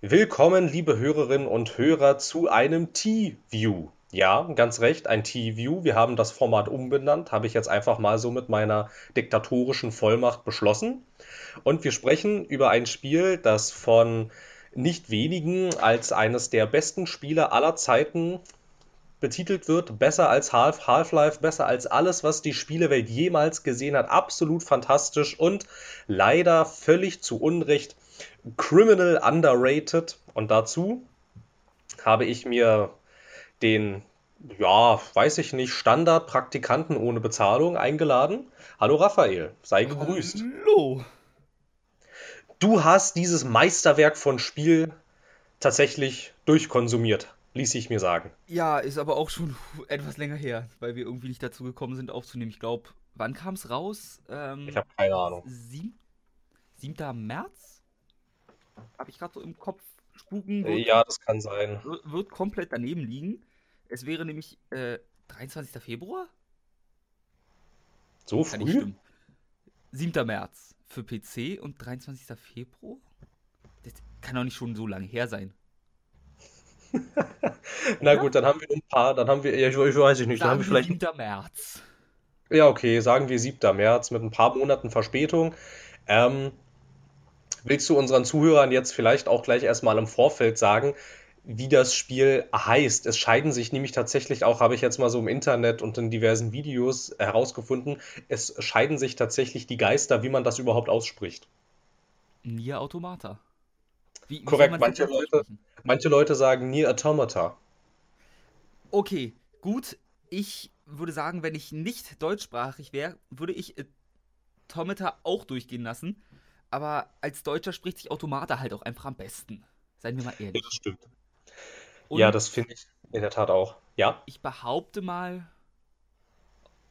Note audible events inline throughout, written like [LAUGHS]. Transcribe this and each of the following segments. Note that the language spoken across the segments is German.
Willkommen, liebe Hörerinnen und Hörer, zu einem T-View. Ja, ganz recht, ein T-View. Wir haben das Format umbenannt, habe ich jetzt einfach mal so mit meiner diktatorischen Vollmacht beschlossen. Und wir sprechen über ein Spiel, das von nicht wenigen als eines der besten Spiele aller Zeiten betitelt wird. Besser als Half, Half-Life, besser als alles, was die Spielewelt jemals gesehen hat. Absolut fantastisch und leider völlig zu Unrecht Criminal Underrated. Und dazu habe ich mir den, ja, weiß ich nicht, Standard-Praktikanten ohne Bezahlung eingeladen. Hallo Raphael, sei gegrüßt. Hallo. Du hast dieses Meisterwerk von Spiel tatsächlich durchkonsumiert, ließ ich mir sagen. Ja, ist aber auch schon [LAUGHS] etwas länger her, weil wir irgendwie nicht dazu gekommen sind aufzunehmen. Ich glaube, wann kam es raus? Ähm, ich habe keine Ahnung. 7. 7. März? Habe ich gerade so im Kopf spuken. Wird, ja, das kann sein. Wird, komplett daneben liegen. Es wäre nämlich äh, 23. Februar? So kann früh? 7. März für PC und 23. Februar? Das kann doch nicht schon so lange her sein. [LAUGHS] Na ja? gut, dann haben wir ein paar, dann haben wir, ja, ich, ich weiß nicht, sagen dann haben wir vielleicht. 7. März. Ja, okay, sagen wir 7. März mit ein paar Monaten Verspätung. Ähm, Willst du unseren Zuhörern jetzt vielleicht auch gleich erstmal im Vorfeld sagen, wie das Spiel heißt? Es scheiden sich nämlich tatsächlich auch, habe ich jetzt mal so im Internet und in diversen Videos herausgefunden, es scheiden sich tatsächlich die Geister, wie man das überhaupt ausspricht. Nier Automata. Wie, wie Korrekt, manche Leute, manche Leute sagen Nier Automata. Okay, gut. Ich würde sagen, wenn ich nicht deutschsprachig wäre, würde ich Automata auch durchgehen lassen aber als Deutscher spricht sich Automata halt auch einfach am besten. Seien wir mal ehrlich. Ja, das stimmt. Und ja, das finde ich in der Tat auch. Ja. Ich behaupte mal,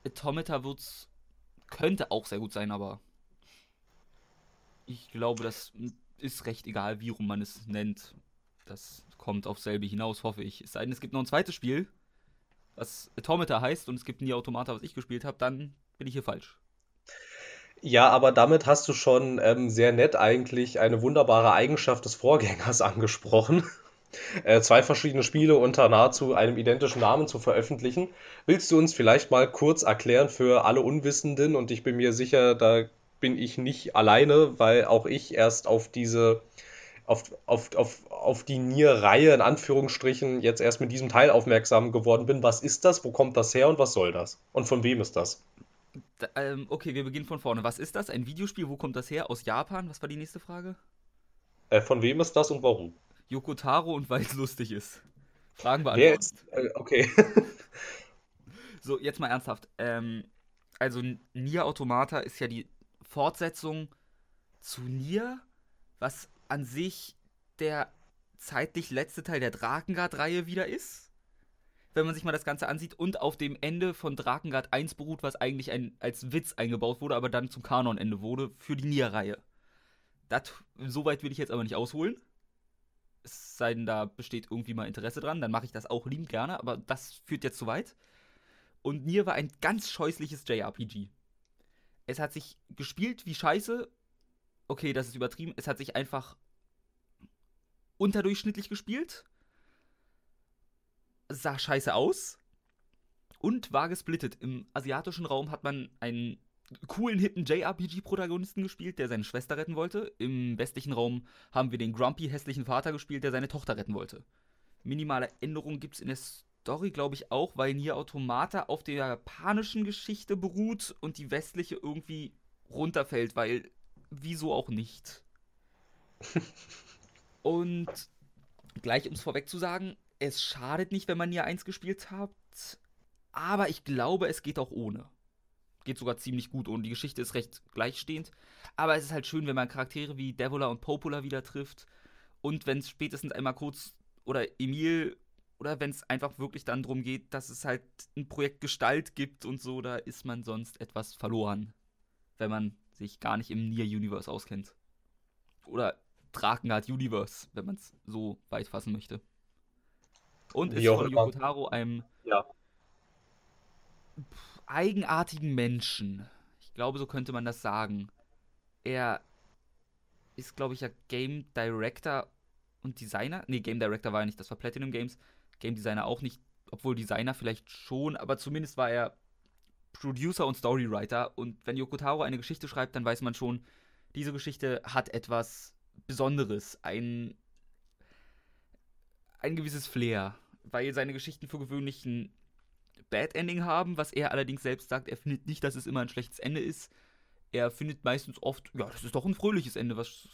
Automata wird's, könnte auch sehr gut sein, aber ich glaube, das ist recht egal, wie rum man es nennt. Das kommt auf selbe hinaus, hoffe ich. Es sei denn, es gibt noch ein zweites Spiel, was Automata heißt und es gibt nie Automata, was ich gespielt habe, dann bin ich hier falsch. Ja, aber damit hast du schon ähm, sehr nett eigentlich eine wunderbare Eigenschaft des Vorgängers [LAUGHS] angesprochen. Äh, zwei verschiedene Spiele unter nahezu einem identischen Namen zu veröffentlichen. Willst du uns vielleicht mal kurz erklären für alle Unwissenden, und ich bin mir sicher, da bin ich nicht alleine, weil auch ich erst auf diese, auf, auf, auf, auf die Nier-Reihe in Anführungsstrichen jetzt erst mit diesem Teil aufmerksam geworden bin. Was ist das? Wo kommt das her und was soll das? Und von wem ist das? Ähm, okay, wir beginnen von vorne. Was ist das? Ein Videospiel? Wo kommt das her? Aus Japan? Was war die nächste Frage? Äh, von wem ist das und warum? Yoko Taro und weil es lustig ist. Fragen beantwortet. Äh, okay. [LAUGHS] so, jetzt mal ernsthaft. Ähm, also Nier Automata ist ja die Fortsetzung zu Nier, was an sich der zeitlich letzte Teil der Drakengard-Reihe wieder ist wenn man sich mal das Ganze ansieht, und auf dem Ende von Drakengard 1 beruht, was eigentlich ein, als Witz eingebaut wurde, aber dann zum Kanonende wurde für die Nier-Reihe. Soweit will ich jetzt aber nicht ausholen. Es sei denn, da besteht irgendwie mal Interesse dran, dann mache ich das auch liebend gerne, aber das führt jetzt zu weit. Und Nier war ein ganz scheußliches JRPG. Es hat sich gespielt wie Scheiße. Okay, das ist übertrieben. Es hat sich einfach unterdurchschnittlich gespielt sah scheiße aus und war gesplittet. Im asiatischen Raum hat man einen coolen, hippen JRPG-Protagonisten gespielt, der seine Schwester retten wollte. Im westlichen Raum haben wir den grumpy, hässlichen Vater gespielt, der seine Tochter retten wollte. Minimale Änderungen gibt es in der Story, glaube ich, auch, weil Nier Automata auf der japanischen Geschichte beruht und die westliche irgendwie runterfällt, weil wieso auch nicht. [LAUGHS] und gleich um es vorweg zu sagen, es schadet nicht, wenn man Nier 1 gespielt hat, aber ich glaube, es geht auch ohne. Geht sogar ziemlich gut ohne. Die Geschichte ist recht gleichstehend, aber es ist halt schön, wenn man Charaktere wie Devola und Popola wieder trifft und wenn es spätestens einmal kurz oder Emil oder wenn es einfach wirklich dann darum geht, dass es halt ein Projekt Gestalt gibt und so, da ist man sonst etwas verloren, wenn man sich gar nicht im Nier-Universe auskennt. Oder Drakengard Universe, wenn man es so weit fassen möchte. Und ist von Yoko Taro einem ja. eigenartigen Menschen. Ich glaube, so könnte man das sagen. Er ist, glaube ich, ja Game Director und Designer. Nee, Game Director war er nicht, das war Platinum Games. Game Designer auch nicht, obwohl Designer vielleicht schon, aber zumindest war er Producer und Storywriter. Und wenn Yoko Taro eine Geschichte schreibt, dann weiß man schon, diese Geschichte hat etwas Besonderes, ein, ein gewisses Flair, weil seine Geschichten für gewöhnlich ein Bad Ending haben, was er allerdings selbst sagt, er findet nicht, dass es immer ein schlechtes Ende ist. Er findet meistens oft, ja, das ist doch ein fröhliches Ende, was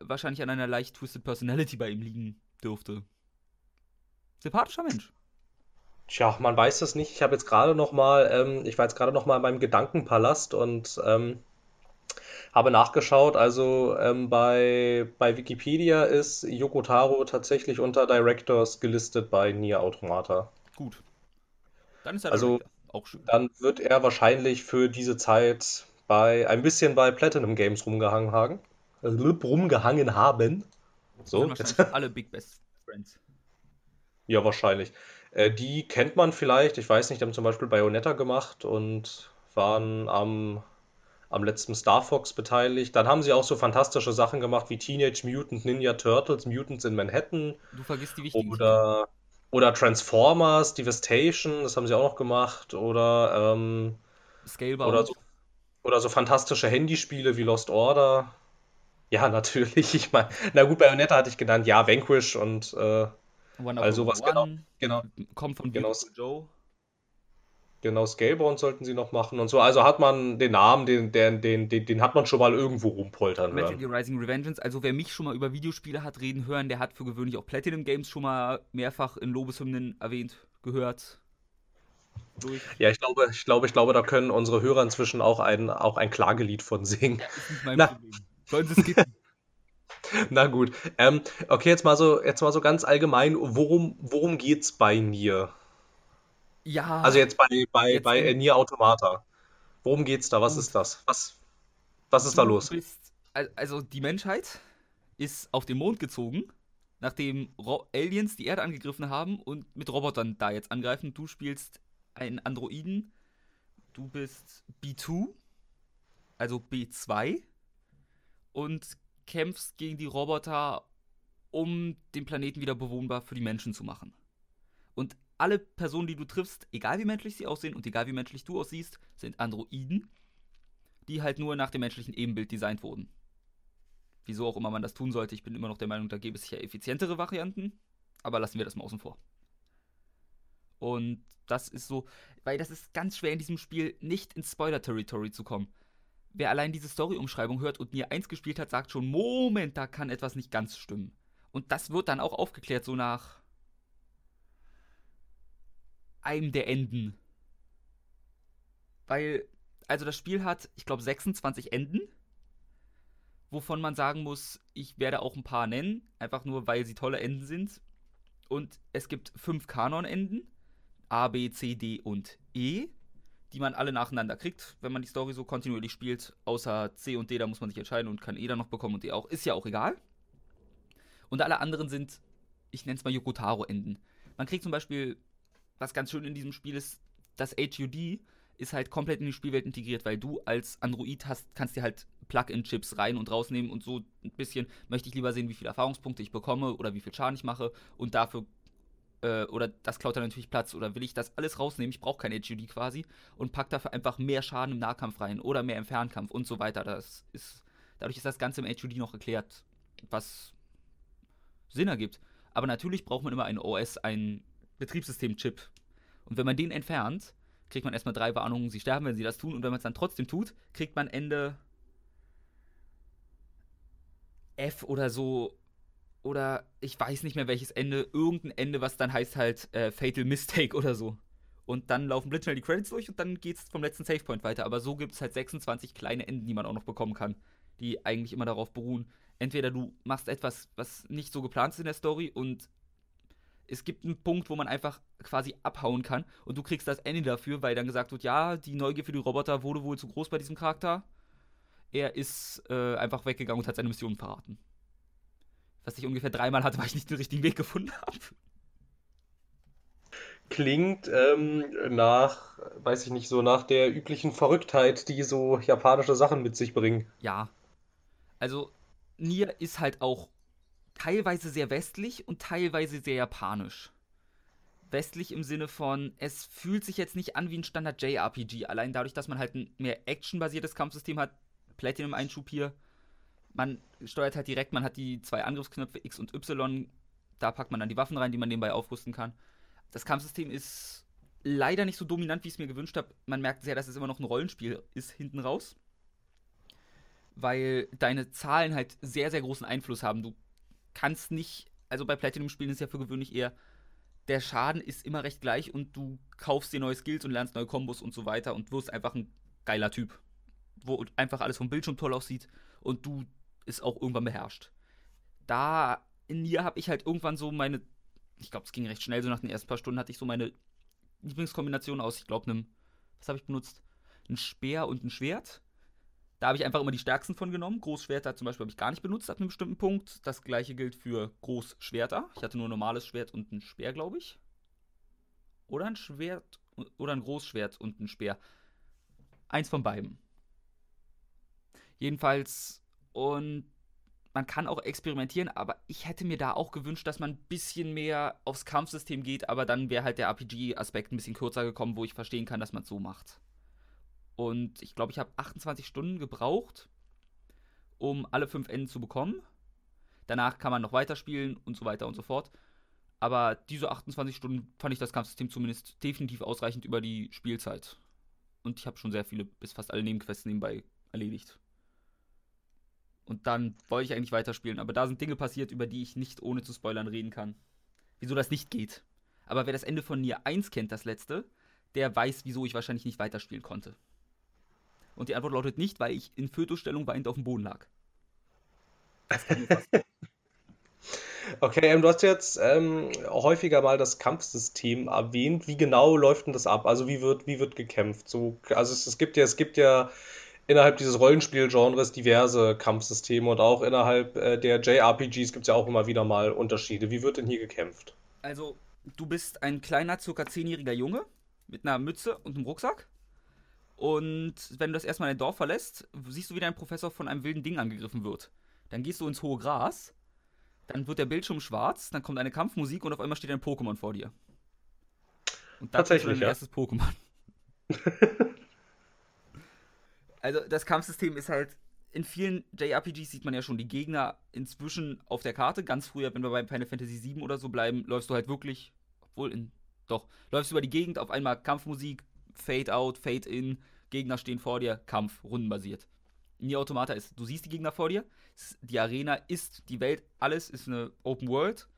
wahrscheinlich an einer leicht twisted Personality bei ihm liegen dürfte. Sympathischer Mensch. Tja, man weiß es nicht. Ich habe jetzt gerade noch mal, ähm, ich war jetzt gerade noch mal in meinem Gedankenpalast und ähm, habe nachgeschaut. Also ähm, bei, bei Wikipedia ist Yoko Taro tatsächlich unter Directors gelistet bei Nier Automata. Gut. Dann ist er Also auch schön. dann wird er wahrscheinlich für diese Zeit bei ein bisschen bei Platinum Games rumgehangen haben. Äh, rumgehangen haben. So, [LAUGHS] alle Big Best Friends. Ja, wahrscheinlich. Äh, die kennt man vielleicht. Ich weiß nicht, die haben zum Beispiel Bayonetta gemacht und waren am, am letzten Star Fox beteiligt. Dann haben sie auch so fantastische Sachen gemacht wie Teenage Mutant Ninja Turtles, Mutants in Manhattan Du vergisst die wichtigen oder, oder Transformers, Devastation, das haben sie auch noch gemacht. Oder, ähm, Scalebound. oder so, oder so fantastische Handyspiele wie Lost Order. Ja, [LAUGHS] natürlich. Ich meine, na gut, Bayonetta hatte ich genannt. Ja, Vanquish und äh, One also was genau, genau. kommt von Genau. Joe. Genau, Scalebound sollten sie noch machen und so. Also hat man den Namen, den, den, den, den, hat man schon mal irgendwo rumpoltern Metal hören. Gear Rising Revengeance. Also wer mich schon mal über Videospiele hat reden hören, der hat für gewöhnlich auch Platinum Games schon mal mehrfach in Lobeshymnen erwähnt, gehört. Durch. Ja, ich glaube, ich glaube, ich glaube, da können unsere Hörer inzwischen auch ein, auch ein Klagelied von singen. Ist nicht mein Na. Problem. Sollen sie skippen? [LAUGHS] [LAUGHS] Na gut. Ähm, okay, jetzt mal so, jetzt mal so ganz allgemein, worum, worum geht's bei Nier? Ja. Also jetzt bei, bei, Jetzt bei Nier Automata. Worum geht's da? Was ist das? Was, was ist da Du los? Bist, al- also die Menschheit ist auf den Mond gezogen, nachdem Ro Aliens die Erde angegriffen haben und mit Robotern da jetzt angreifen. Du spielst einen Androiden. Du bist B2, also B2 und kämpfst gegen die Roboter, um den Planeten wieder bewohnbar für die Menschen zu machen. Alle Personen, die du triffst, egal wie menschlich sie aussehen und egal wie menschlich du aussiehst, sind Androiden, die halt nur nach dem menschlichen Ebenbild designt wurden. Wieso auch immer man das tun sollte, ich bin immer noch der Meinung, da gäbe es sicher effizientere Varianten, aber lassen wir das mal außen vor. Und das ist so, weil das ist ganz schwer in diesem Spiel nicht ins Spoiler-Territory zu kommen. Wer allein diese Story-Umschreibung hört und Nier 1 gespielt hat, sagt schon, Moment, da kann etwas nicht ganz stimmen. Und das wird dann auch aufgeklärt, so nach einem der Enden. Weil, also das Spiel hat, ich glaube, 26 Enden, wovon man sagen muss, ich werde auch ein paar nennen, einfach nur, weil sie tolle Enden sind. Und es gibt fünf Kanon-Enden, A, B, C, D und E, die man alle nacheinander kriegt, wenn man die Story so kontinuierlich spielt. Außer C und D, da muss man sich entscheiden und kann E dann noch bekommen und D auch. Ist ja auch egal. Und alle anderen sind, ich nenne es mal Yokotaro-Enden. Man kriegt zum Beispiel, was ganz schön in diesem Spiel ist, das HUD ist halt komplett in die Spielwelt integriert, weil du als Android hast, kannst dir halt Plug-in-Chips rein und rausnehmen und so ein bisschen möchte ich lieber sehen, wie viele Erfahrungspunkte ich bekomme oder wie viel Schaden ich mache und dafür äh, oder das klaut dann natürlich Platz oder will ich das alles rausnehmen, ich brauche kein HUD quasi und pack dafür einfach mehr Schaden im Nahkampf rein oder mehr im Fernkampf und so weiter. Das ist dadurch ist das Ganze im HUD noch erklärt, was Sinn ergibt. Aber natürlich braucht man immer ein OS, ein Betriebssystem-Chip. Und wenn man den entfernt, kriegt man erstmal drei Warnungen, sie sterben, wenn sie das tun. Und wenn man es dann trotzdem tut, kriegt man Ende F oder so. Oder ich weiß nicht mehr welches Ende. Irgendein Ende, was dann heißt halt äh, Fatal Mistake oder so. Und dann laufen blitzschnell die Credits durch und dann geht's vom letzten Savepoint weiter. Aber so gibt es halt 26 kleine Enden, die man auch noch bekommen kann. Die eigentlich immer darauf beruhen. Entweder du machst etwas, was nicht so geplant ist in der Story und es gibt einen Punkt, wo man einfach quasi abhauen kann und du kriegst das Ende dafür, weil dann gesagt wird, ja, die Neugier für die Roboter wurde wohl zu groß bei diesem Charakter. Er ist äh, einfach weggegangen und hat seine Mission verraten. Was ich ungefähr dreimal hatte, [LAUGHS] weil ich nicht den richtigen Weg gefunden habe. Klingt ähm, nach, weiß ich nicht, so nach der üblichen Verrücktheit, die so japanische Sachen mit sich bringen. Ja. Also, Nier ist halt auch teilweise sehr westlich und teilweise sehr japanisch. Westlich im Sinne von, es fühlt sich jetzt nicht an wie ein Standard JRPG, allein dadurch, dass man halt ein mehr actionbasiertes Kampfsystem hat. Platinum-Einschub hier. Man steuert halt direkt, man hat die zwei Angriffsknöpfe X und Y. Da packt man dann die Waffen rein, die man nebenbei aufrüsten kann. Das Kampfsystem ist leider nicht so dominant, wie ich es mir gewünscht habe. Man merkt sehr, dass es immer noch ein Rollenspiel ist hinten raus. Weil deine Zahlen halt sehr, sehr großen Einfluss haben. Du kannst nicht, also bei Platinum-Spielen ist ja für gewöhnlich eher, der Schaden ist immer recht gleich und du kaufst dir neue Skills und lernst neue Kombos und so weiter und wirst einfach ein geiler Typ. Wo einfach alles vom Bildschirm toll aussieht und du es auch irgendwann beherrscht. Da in mir habe ich halt irgendwann so meine, ich glaube, es ging recht schnell, so nach den ersten paar Stunden hatte ich so meine Lieblingskombination aus, ich glaube, einem, was habe ich benutzt? Ein Speer und ein Schwert. Da habe ich einfach immer die stärksten von genommen. Großschwerter zum Beispiel habe ich gar nicht benutzt ab einem bestimmten Punkt. Das gleiche gilt für Großschwerter. Ich hatte nur ein normales Schwert und ein Speer, glaube ich. Oder ein Schwert oder ein Großschwert und ein Speer. Eins von beiden. Jedenfalls, und man kann auch experimentieren, aber ich hätte mir da auch gewünscht, dass man ein bisschen mehr aufs Kampfsystem geht, aber dann wäre halt der RPG-Aspekt ein bisschen kürzer gekommen, wo ich verstehen kann, dass man es so macht. Und ich glaube, ich habe 28 Stunden gebraucht, um alle fünf Enden zu bekommen. Danach kann man noch weiterspielen und so weiter und so fort. Aber diese 28 Stunden fand ich das Kampfsystem zumindest definitiv ausreichend über die Spielzeit. Und ich habe schon sehr viele, bis fast alle Nebenquests nebenbei erledigt. Und dann wollte ich eigentlich weiterspielen. Aber da sind Dinge passiert, über die ich nicht ohne zu spoilern reden kann. Wieso das nicht geht. Aber wer das Ende von Nier 1 kennt, das letzte, der weiß, wieso ich wahrscheinlich nicht weiterspielen konnte. Und die Antwort lautet nicht, weil ich in Fötusstellung weinend auf dem Boden lag. [LAUGHS] Okay, ähm, du hast jetzt ähm, häufiger mal das Kampfsystem erwähnt. Wie genau läuft denn das ab? Also wie wird, wie wird gekämpft? So, also es, es gibt ja, es gibt ja innerhalb dieses Rollenspielgenres diverse Kampfsysteme und auch innerhalb äh, der JRPGs gibt es ja auch immer wieder mal Unterschiede. Wie wird denn hier gekämpft? Also, du bist ein kleiner, circa zehnjähriger Junge mit einer Mütze und einem Rucksack. Und wenn du das erstmal dein Dorf verlässt, siehst du, wie dein Professor von einem wilden Ding angegriffen wird. Dann gehst du ins hohe Gras, dann wird der Bildschirm schwarz, dann kommt eine Kampfmusik und auf einmal steht ein Pokémon vor dir. Und das ist dein ja. erstes Pokémon. [LAUGHS] also das Kampfsystem ist halt, in vielen JRPGs sieht man ja schon die Gegner inzwischen auf der Karte. Ganz früher, wenn wir bei Final Fantasy VII oder so bleiben, läufst du halt wirklich, obwohl in, doch, läufst du über die Gegend, auf einmal Kampfmusik, Fade out, Fade in, Gegner stehen vor dir, Kampf, rundenbasiert. Nier Automata ist, du siehst die Gegner vor dir, die Arena ist die Welt, alles ist eine Open World.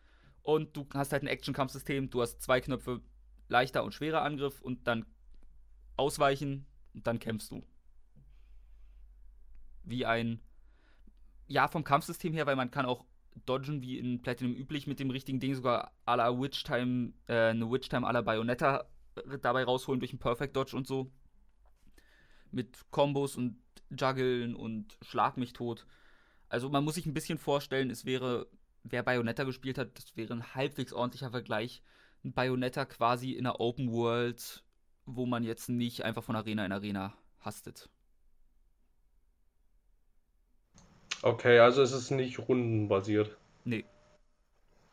Und du hast halt ein Action-Kampfsystem, du hast zwei Knöpfe, leichter und schwerer Angriff und dann ausweichen und dann kämpfst du. Wie ein, ja, vom Kampfsystem her, weil man kann auch dodgen wie in Platinum üblich mit dem richtigen Ding, sogar à la Witch Time, äh, eine Witch Time à la Bayonetta dabei rausholen durch einen Perfect Dodge und so. Mit Kombos und Juggeln und Schlag mich tot. Also man muss sich ein bisschen vorstellen, es wäre, wer Bayonetta gespielt hat, das wäre ein halbwegs ordentlicher Vergleich. Ein Bayonetta quasi in einer Open World, wo man jetzt nicht einfach von Arena in Arena hastet. Okay, also es ist nicht rundenbasiert. Nee.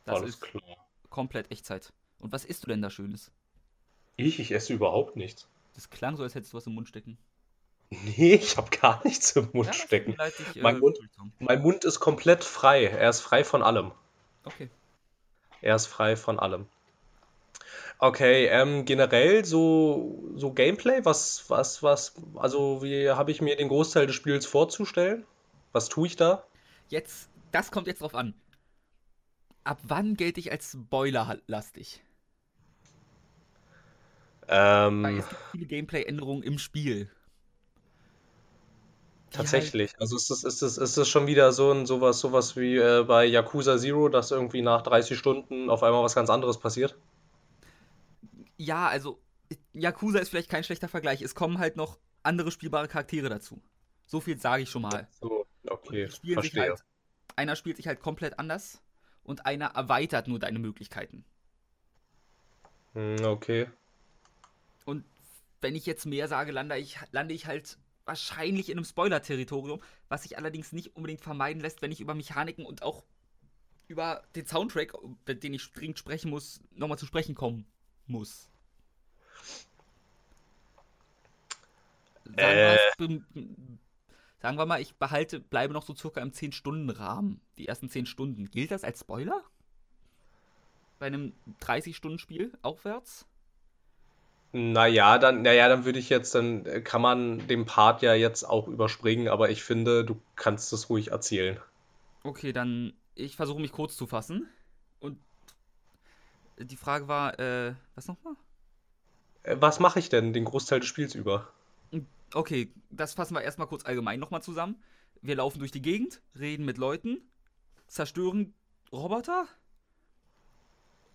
Das Alles ist klar. komplett Echtzeit. Und was isst du denn da Schönes? Ich? Ich esse überhaupt nichts. Das klang so, als hättest du was im Mund stecken. Nee, ich habe gar nichts im Mund ja, stecken. Ich, mein, äh, Mund, mein Mund ist komplett frei. Er ist frei von allem. Okay. Er ist frei von allem. Okay, ähm, generell so, so Gameplay, was, was, was, also wie habe ich mir den Großteil des Spiels vorzustellen? Was tue ich da? Jetzt, das kommt jetzt drauf an. Ab wann gelte ich als Spoiler-lastig? Ähm, es gibt viele Gameplay-Änderungen im Spiel. Tatsächlich. Also ist das, ist das, ist das schon wieder so ein sowas, sowas wie äh, bei Yakuza Zero, dass irgendwie nach 30 Stunden auf einmal was ganz anderes passiert? Ja, also Yakuza ist vielleicht kein schlechter Vergleich. Es kommen halt noch andere spielbare Charaktere dazu. So viel sage ich schon mal. So, okay, verstehe. Halt, einer spielt sich halt komplett anders und einer erweitert nur deine Möglichkeiten. Hm, okay. Wenn ich jetzt mehr sage, lande ich, lande ich halt wahrscheinlich in einem Spoiler-Territorium, was sich allerdings nicht unbedingt vermeiden lässt, wenn ich über Mechaniken und auch über den Soundtrack, über den ich dringend sprechen muss, nochmal zu sprechen kommen muss. Sagen, Äh. wir, sagen wir mal, ich behalte, bleibe noch so circa im 10-Stunden-Rahmen. Die ersten 10 Stunden. Gilt das als Spoiler? Bei einem 30-Stunden-Spiel aufwärts? Naja, dann, naja, dann würde ich jetzt, dann äh, kann man den Part ja jetzt auch überspringen, aber ich finde, du kannst es ruhig erzählen. Okay, dann ich versuche mich kurz zu fassen. Und die Frage war, äh, was nochmal? Äh, Was mache ich denn den Großteil des Spiels über? Okay, das fassen wir erstmal kurz allgemein nochmal zusammen. Wir laufen durch die Gegend, reden mit Leuten, zerstören Roboter,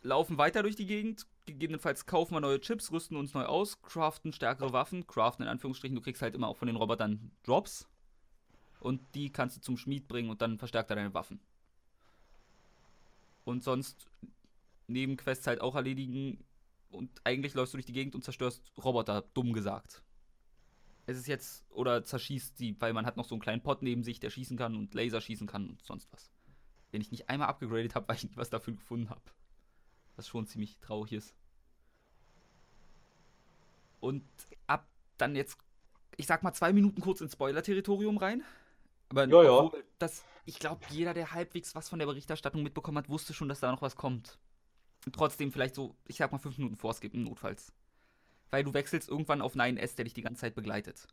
laufen weiter durch die Gegend, gegebenenfalls kaufen wir neue Chips, rüsten uns neu aus, craften stärkere Waffen, craften in Anführungsstrichen, du kriegst halt immer auch von den Robotern Drops. Und die kannst du zum Schmied bringen und dann verstärkt er deine Waffen. Und sonst Nebenquests halt auch erledigen und eigentlich läufst du durch die Gegend und zerstörst Roboter, dumm gesagt. Es ist jetzt, oder zerschießt sie, weil man hat noch so einen kleinen Pot neben sich, der schießen kann und Laser schießen kann und sonst was. Den ich nicht einmal abgegradet habe, [LAUGHS] weil ich was dafür gefunden habe. Was schon ziemlich traurig ist. Und ab dann jetzt, ich sag mal zwei Minuten kurz ins Spoiler-Territorium rein. Aber Ja, ja. das, ich glaube, jeder, der halbwegs was von der Berichterstattung mitbekommen hat, wusste schon, dass da noch was kommt. Und trotzdem vielleicht so, ich sag mal fünf Minuten vorskippen, notfalls. Weil du wechselst irgendwann auf 9S, der dich die ganze Zeit begleitet.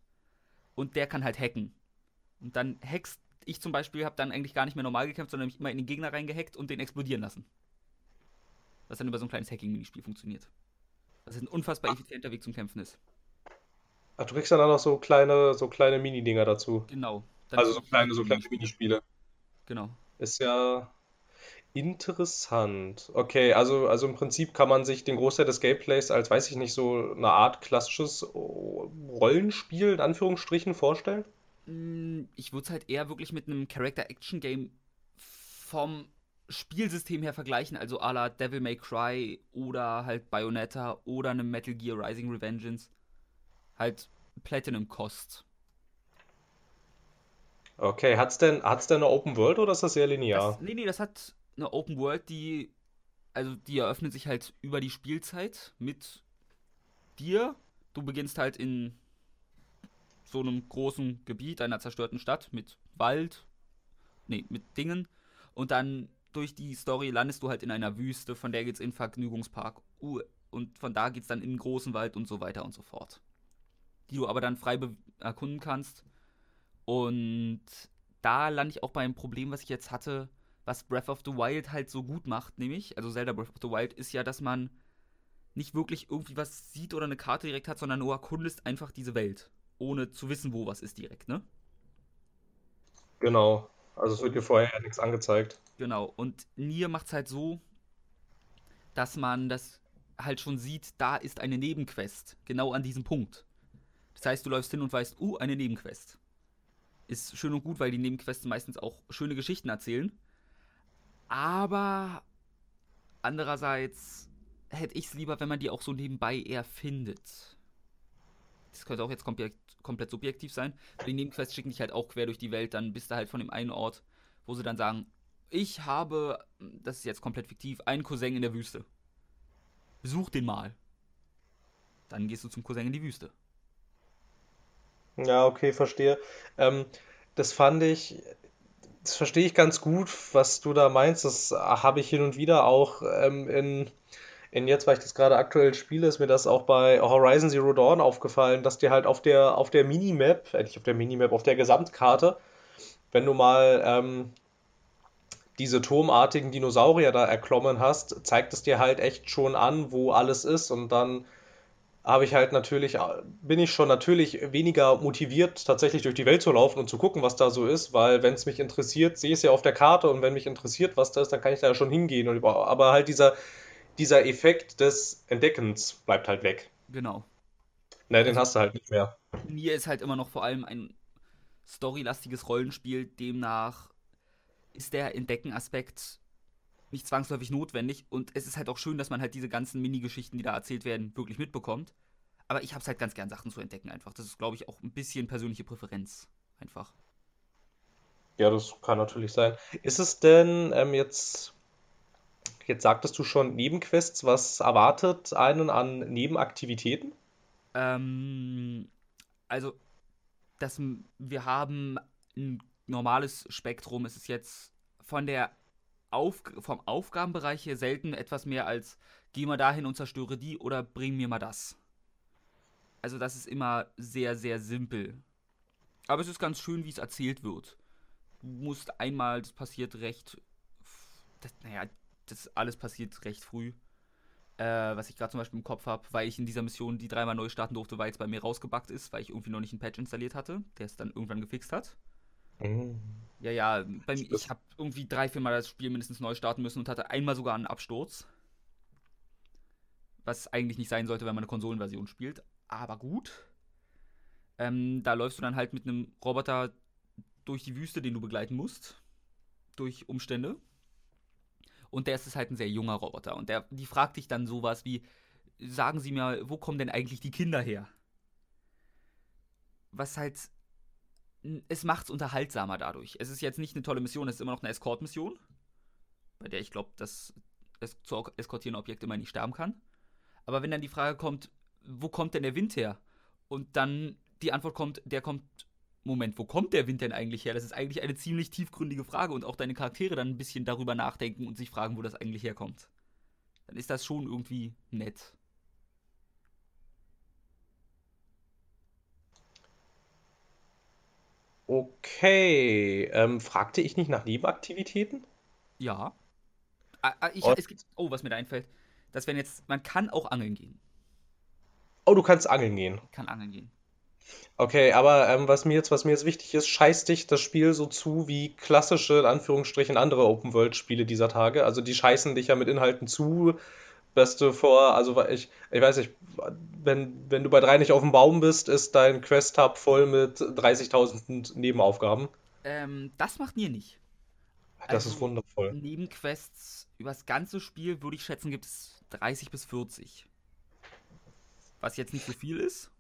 Und der kann halt hacken. Und dann hackst, ich zum Beispiel habe dann eigentlich gar nicht mehr normal gekämpft, sondern mich immer in den Gegner reingehackt und den explodieren lassen. Was dann über so ein kleines Hacking-Minispiel funktioniert. Was ein unfassbar effizienter Weg zum Kämpfen ist. Ach, du kriegst dann auch noch so kleine, so kleine Mini-Dinger dazu. Genau. Also so kleine, so kleine. Minispiele. Genau. Ist ja interessant. Okay, also, also im Prinzip kann man sich den Großteil des Gameplays als, weiß ich nicht, so eine Art klassisches oh, Rollenspiel in Anführungsstrichen vorstellen. Mm, Ich würde es halt eher wirklich mit einem Character-Action-Game vom Spielsystem her vergleichen, also à la Devil May Cry oder halt Bayonetta oder einem Metal Gear Rising Revengeance. Halt Platinum Cost. Okay, hat's denn, hat's denn eine Open World oder ist das sehr linear? Das, nee, nee, das hat eine Open World, die, also die eröffnet sich halt über die Spielzeit mit dir. Du beginnst halt in so einem großen Gebiet, einer zerstörten Stadt mit Wald, nee, mit Dingen. Und dann durch die Story landest du halt in einer Wüste, von der geht's in den Vergnügungspark. Uh, und von da geht's dann in den großen Wald und so weiter und so fort. Die du aber dann frei erkunden kannst. Und da lande ich auch bei einem Problem, was ich jetzt hatte, was Breath of the Wild halt so gut macht, nämlich, also Zelda Breath of the Wild ist ja, dass man nicht wirklich irgendwie was sieht oder eine Karte direkt hat, sondern nur erkundest einfach diese Welt, ohne zu wissen, wo was ist direkt, ne? Genau. Also es wird dir vorher ja nichts angezeigt. Genau. Und Nier macht's halt so, dass man das halt schon sieht, da ist eine Nebenquest, genau an diesem Punkt. Das heißt, du läufst hin und weißt, uh, eine Nebenquest. Ist schön und gut, weil die Nebenquests meistens auch schöne Geschichten erzählen. Aber andererseits hätte ich es lieber, wenn man die auch so nebenbei eher findet. Das könnte auch jetzt komplett, komplett subjektiv sein. Die Nebenquests schicken dich halt auch quer durch die Welt, dann bist du halt von dem einen Ort, wo sie dann sagen, ich habe, das ist jetzt komplett fiktiv, einen Cousin in der Wüste. Besuch den mal. Dann gehst du zum Cousin in die Wüste. Ja, okay, verstehe. Ähm, das fand ich, das verstehe ich ganz gut, was du da meinst. Das habe ich hin und wieder auch ähm, in, in jetzt, weil ich das gerade aktuell spiele, ist mir das auch bei Horizon Zero Dawn aufgefallen, dass dir halt auf der, auf der Minimap, äh, nicht auf der Minimap, auf der Gesamtkarte, wenn du mal ähm, diese turmartigen Dinosaurier da erklommen hast, zeigt es dir halt echt schon an, wo alles ist und dann habe ich halt natürlich, bin ich schon natürlich weniger motiviert, tatsächlich durch die Welt zu laufen und zu gucken, was da so ist, weil wenn es mich interessiert, sehe ich es ja auf der Karte und wenn mich interessiert, was da ist, dann kann ich da ja schon hingehen. Und aber halt dieser, dieser Effekt des Entdeckens bleibt halt weg. Genau. Ne, den Also hast du halt nicht mehr. Nier ist halt immer noch vor allem ein storylastiges Rollenspiel, demnach ist der Entdecken-Aspekt nicht zwangsläufig notwendig und es ist halt auch schön, dass man halt diese ganzen Mini-Geschichten, die da erzählt werden, wirklich mitbekommt. Aber ich hab's halt ganz gern, Sachen zu entdecken einfach. Das ist, glaube ich, auch ein bisschen persönliche Präferenz. Einfach. Ja, das kann natürlich sein. Ist es denn ähm, jetzt, jetzt sagtest du schon Nebenquests, was erwartet einen an Nebenaktivitäten? Ähm, also, das, wir haben ein normales Spektrum. Es ist jetzt von der Auf, vom Aufgabenbereich her selten etwas mehr als geh mal dahin und zerstöre die oder bring mir mal das. Also das ist immer sehr, sehr simpel. Aber es ist ganz schön, wie es erzählt wird. Du musst einmal, das passiert recht. Das, naja, das alles passiert recht früh. Äh, was ich gerade zum Beispiel im Kopf habe, weil ich in dieser Mission die dreimal neu starten durfte, weil es bei mir rausgebackt ist, weil ich irgendwie noch nicht einen Patch installiert hatte, der es dann irgendwann gefixt hat. Mhm. Ja, ja, bei mir, ich habe irgendwie drei, vier Mal das Spiel mindestens neu starten müssen und hatte einmal sogar einen Absturz. Was eigentlich nicht sein sollte, wenn man eine Konsolenversion spielt. Aber gut. Ähm, da läufst du dann halt mit einem Roboter durch die Wüste, den du begleiten musst. Durch Umstände. Und der ist halt ein sehr junger Roboter. Und der, die fragt dich dann sowas wie: Sagen Sie mir, wo kommen denn eigentlich die Kinder her? Was halt es macht es unterhaltsamer dadurch. Es ist jetzt nicht eine tolle Mission, es ist immer noch eine Escort-Mission, bei der ich glaube, dass es zu eskortierende Objekt immer nicht sterben kann. Aber wenn dann die Frage kommt, wo kommt denn der Wind her? Und dann die Antwort kommt, der kommt, Moment, wo kommt der Wind denn eigentlich her? Das ist eigentlich eine ziemlich tiefgründige Frage und auch deine Charaktere dann ein bisschen darüber nachdenken und sich fragen, wo das eigentlich herkommt. Dann ist das schon irgendwie nett. Okay, ähm, fragte ich nicht nach Nebenaktivitäten? Ja. Ah, ah, ich, es gibt, oh, was mir da einfällt. Das wären jetzt, man kann auch angeln gehen. Oh, du kannst angeln gehen. Kann angeln gehen. Okay, aber ähm, was mir jetzt, was mir jetzt wichtig ist, scheißt dich das Spiel so zu wie klassische, in Anführungsstrichen, andere Open-World-Spiele dieser Tage. Also die scheißen dich ja mit Inhalten zu, Beste vor, also ich, ich weiß nicht, wenn, wenn du bei drei nicht auf dem Baum bist, ist dein Quest-Hub voll mit 30.000 Nebenaufgaben. Ähm, das macht mir nicht. Das also, ist wundervoll. Nebenquests über das ganze Spiel würde ich schätzen, gibt es 30 bis 40. Was jetzt nicht so viel ist.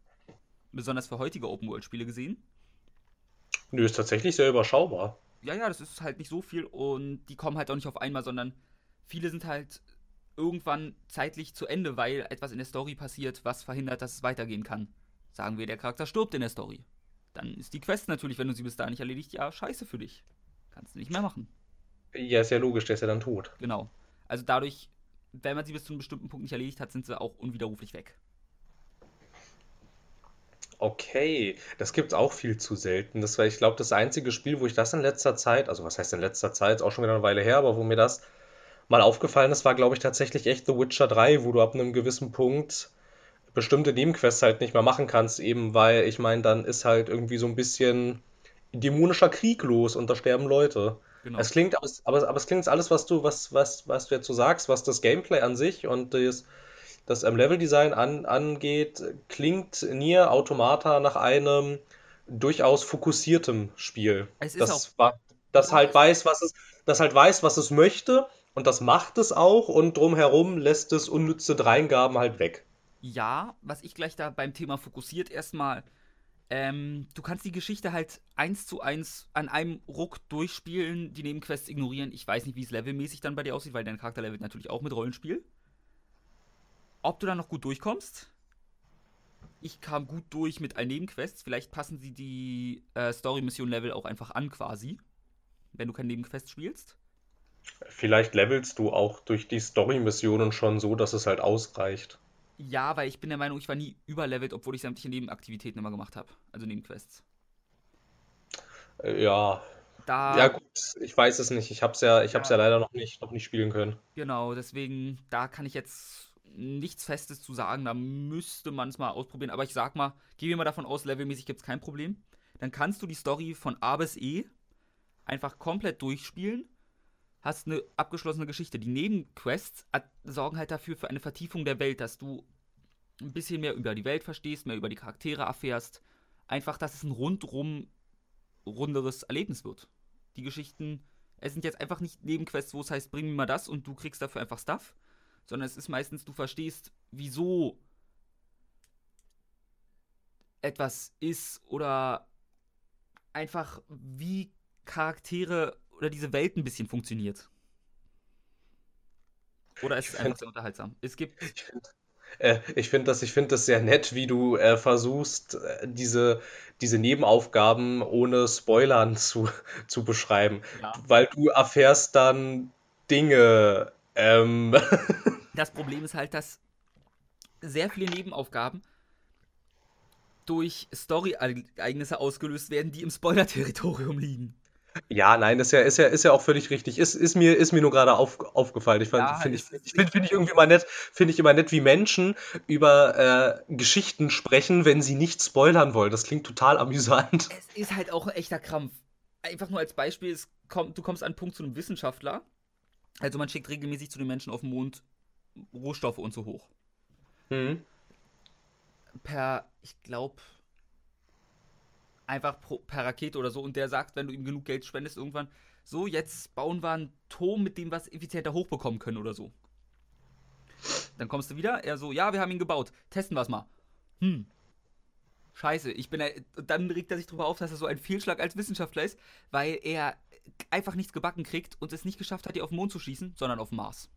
Besonders für heutige Open-World-Spiele gesehen. Nö, ist tatsächlich sehr überschaubar. Ja, ja, das ist halt nicht so viel und die kommen halt auch nicht auf einmal, sondern viele sind halt irgendwann zeitlich zu Ende, weil etwas in der Story passiert, was verhindert, dass es weitergehen kann. Sagen wir, der Charakter stirbt in der Story. Dann ist die Quest natürlich, wenn du sie bis dahin nicht erledigt, ja, scheiße für dich. Kannst du nicht mehr machen. Ja, ist ja logisch, der ist ja dann tot. Genau. Also dadurch, wenn man sie bis zu einem bestimmten Punkt nicht erledigt hat, sind sie auch unwiderruflich weg. Okay, das gibt's auch viel zu selten. Das war, ich glaube, das einzige Spiel, wo ich das in letzter Zeit, also was heißt in letzter Zeit, ist auch schon wieder eine Weile her, aber wo mir das mal aufgefallen ist, war, glaube ich, tatsächlich echt The Witcher 3, wo du ab einem gewissen Punkt bestimmte Nebenquests halt nicht mehr machen kannst, eben weil, ich meine, dann ist halt irgendwie so ein bisschen dämonischer Krieg los und da sterben Leute. Genau. Es klingt, aber, aber es klingt alles, was du, was, was, was du jetzt so sagst, was das Gameplay an sich und das, das ähm, Leveldesign an, angeht, klingt Nier Automata nach einem durchaus fokussiertem Spiel. Es ist das, auch, das halt weiß, was es, das halt weiß, was es möchte und das macht es auch und drumherum lässt es unnütze Dreingaben halt weg. Ja, was ich gleich da beim Thema fokussiert erstmal. Ähm, du kannst die Geschichte halt eins zu eins an einem Ruck durchspielen, die Nebenquests ignorieren. Ich weiß nicht, wie es levelmäßig dann bei dir aussieht, weil dein Charakter levelt natürlich auch mit Rollenspiel. Ob du da noch gut durchkommst? Ich kam gut durch mit allen Nebenquests. Vielleicht passen sie die äh, Story-Mission-Level auch einfach an, quasi. Wenn du keine Nebenquests spielst. Vielleicht levelst du auch durch die Story-Missionen schon so, dass es halt ausreicht. Ja, weil ich bin der Meinung, ich war nie überlevelt, obwohl ich sämtliche Nebenaktivitäten immer gemacht habe. Also Nebenquests. Äh, ja. Da, ja, gut, ich weiß es nicht. Ich hab's ja, ich ja, hab's ja leider noch nicht, noch nicht spielen können. Genau, deswegen, da kann ich jetzt nichts Festes zu sagen. Da müsste man es mal ausprobieren. Aber ich sag mal, gehen wir mal davon aus, levelmäßig gibt es kein Problem. Dann kannst du die Story von A bis E einfach komplett durchspielen hast eine abgeschlossene Geschichte. Die Nebenquests sorgen halt dafür für eine Vertiefung der Welt, dass du ein bisschen mehr über die Welt verstehst, mehr über die Charaktere erfährst. Einfach, dass es ein rundrum runderes Erlebnis wird. Die Geschichten, es sind jetzt einfach nicht Nebenquests, wo es heißt, bring mir mal das und du kriegst dafür einfach Stuff, sondern es ist meistens, du verstehst, wieso etwas ist oder einfach, wie Charaktere oder diese Welt ein bisschen funktioniert. Oder ist es einfach sehr unterhaltsam? Es gibt. [LAUGHS] Ich finde äh, ich find das, find das sehr nett, wie du äh, versuchst, äh, diese, diese Nebenaufgaben ohne Spoilern zu, [LAUGHS] zu beschreiben. Ja. Weil du erfährst dann Dinge. Ähm. [LAUGHS] Das Problem ist halt, dass sehr viele Nebenaufgaben durch Story-Ereignisse ausgelöst werden, die im Spoiler-Territorium liegen. Ja, nein, ist ja, ist ja, ist ja auch völlig richtig. Ist, ist, mir, ist mir nur gerade auf, aufgefallen. Ich ja, finde ich, find, find ich irgendwie mal nett, finde ich immer nett, wie Menschen über äh, Geschichten sprechen, wenn sie nicht spoilern wollen. Das klingt total amüsant. Es ist halt auch ein echter Krampf. Einfach nur als Beispiel, kommt, du kommst an einen Punkt zu einem Wissenschaftler. Also man schickt regelmäßig zu den Menschen auf den Mond Rohstoffe und so hoch. Mhm. Per, ich glaube, einfach pro, per Rakete oder so und der sagt, wenn du ihm genug Geld spendest, irgendwann, so, jetzt bauen wir einen Turm, mit dem wir es effizienter hochbekommen können oder so. Dann kommst du wieder, er so, ja, wir haben ihn gebaut, testen wir es mal. Hm. Scheiße, ich bin, dann regt er sich darüber auf, dass er so ein Fehlschlag als Wissenschaftler ist, weil er einfach nichts gebacken kriegt und es nicht geschafft hat, die auf den Mond zu schießen, sondern auf Mars.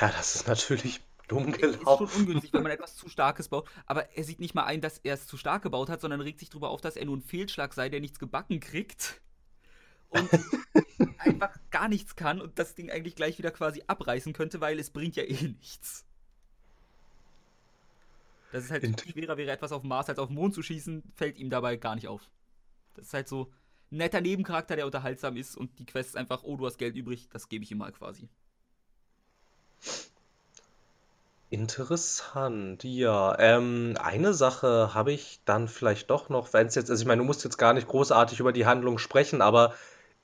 Ja, das ist natürlich dumm gelaufen. Ist schon ungünstig, wenn man [LAUGHS] etwas zu Starkes baut. Aber er sieht nicht mal ein, dass er es zu stark gebaut hat, sondern regt sich darüber auf, dass er nur ein Fehlschlag sei, der nichts gebacken kriegt. Und [LAUGHS] einfach gar nichts kann und das Ding eigentlich gleich wieder quasi abreißen könnte, weil es bringt ja eh nichts. Das ist halt schwerer wäre, etwas auf dem Mars als auf den Mond zu schießen, fällt ihm dabei gar nicht auf. Das ist halt so ein netter Nebencharakter, der unterhaltsam ist und die Quest ist einfach, oh, du hast Geld übrig, das gebe ich ihm mal quasi. Interessant, ja. Ähm, eine Sache habe ich dann vielleicht doch noch, wenn es jetzt, also ich meine, du musst jetzt gar nicht großartig über die Handlung sprechen, aber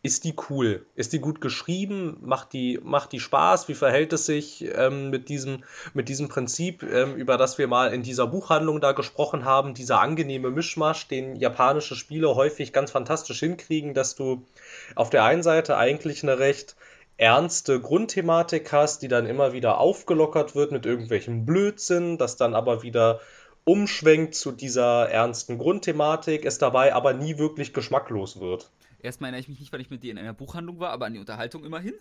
ist die cool? Ist die gut geschrieben? Macht die, macht die Spaß? Wie verhält es sich ähm, mit diesem, mit diesem Prinzip, ähm, über das wir mal in dieser Buchhandlung da gesprochen haben, dieser angenehme Mischmasch, den japanische Spiele häufig ganz fantastisch hinkriegen, dass du auf der einen Seite eigentlich eine recht ernste Grundthematik hast, die dann immer wieder aufgelockert wird mit irgendwelchem Blödsinn, das dann aber wieder umschwenkt zu dieser ernsten Grundthematik, es dabei aber nie wirklich geschmacklos wird. Erstmal erinnere ich mich nicht, weil ich mit dir in einer Buchhandlung war, aber an die Unterhaltung immerhin.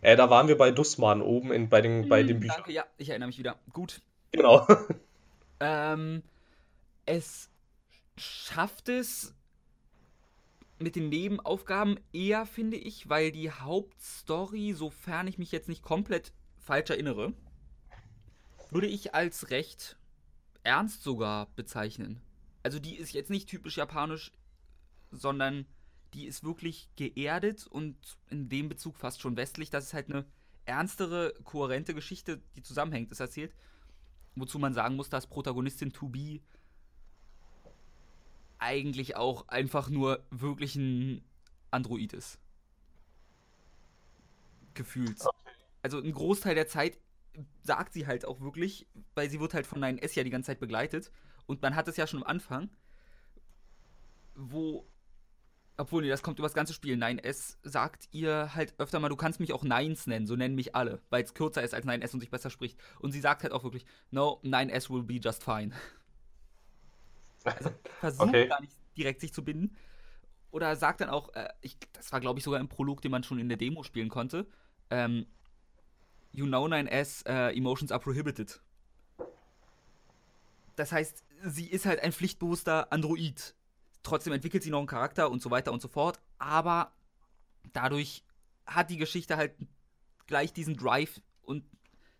Äh, da waren wir bei Dussmann oben in, bei, den, hm, bei den Büchern. Danke, ja, ich erinnere mich wieder. Gut. Genau. [LAUGHS] ähm, es schafft es, mit den Nebenaufgaben eher, finde ich, weil die Hauptstory, sofern ich mich jetzt nicht komplett falsch erinnere, würde ich als recht ernst sogar bezeichnen. Also die ist jetzt nicht typisch japanisch, sondern die ist wirklich geerdet und in dem Bezug fast schon westlich. Das ist halt eine ernstere, kohärente Geschichte, die zusammenhängt, ist erzählt. Wozu man sagen muss, dass Protagonistin To Be eigentlich auch einfach nur wirklich ein Android ist. Gefühlt. Also ein Großteil der Zeit sagt sie halt auch wirklich, weil sie wird halt von 9S ja die ganze Zeit begleitet. Und man hat es ja schon am Anfang, wo, obwohl, nee, das kommt über das ganze Spiel. 9S sagt ihr halt öfter mal, du kannst mich auch Nines nennen, so nennen mich alle, weil es kürzer ist als 9S und sich besser spricht. Und sie sagt halt auch wirklich, no, 9S will be just fine. Also [LAUGHS] versucht okay. gar nicht direkt sich zu binden. Oder sagt dann auch, äh, ich, das war glaube ich sogar ein Prolog, den man schon in der Demo spielen konnte. Ähm, you know 9S, uh, emotions are prohibited. Das heißt, sie ist halt ein pflichtbewusster Android. Trotzdem entwickelt sie noch einen Charakter und so weiter und so fort. Aber dadurch hat die Geschichte halt gleich diesen Drive und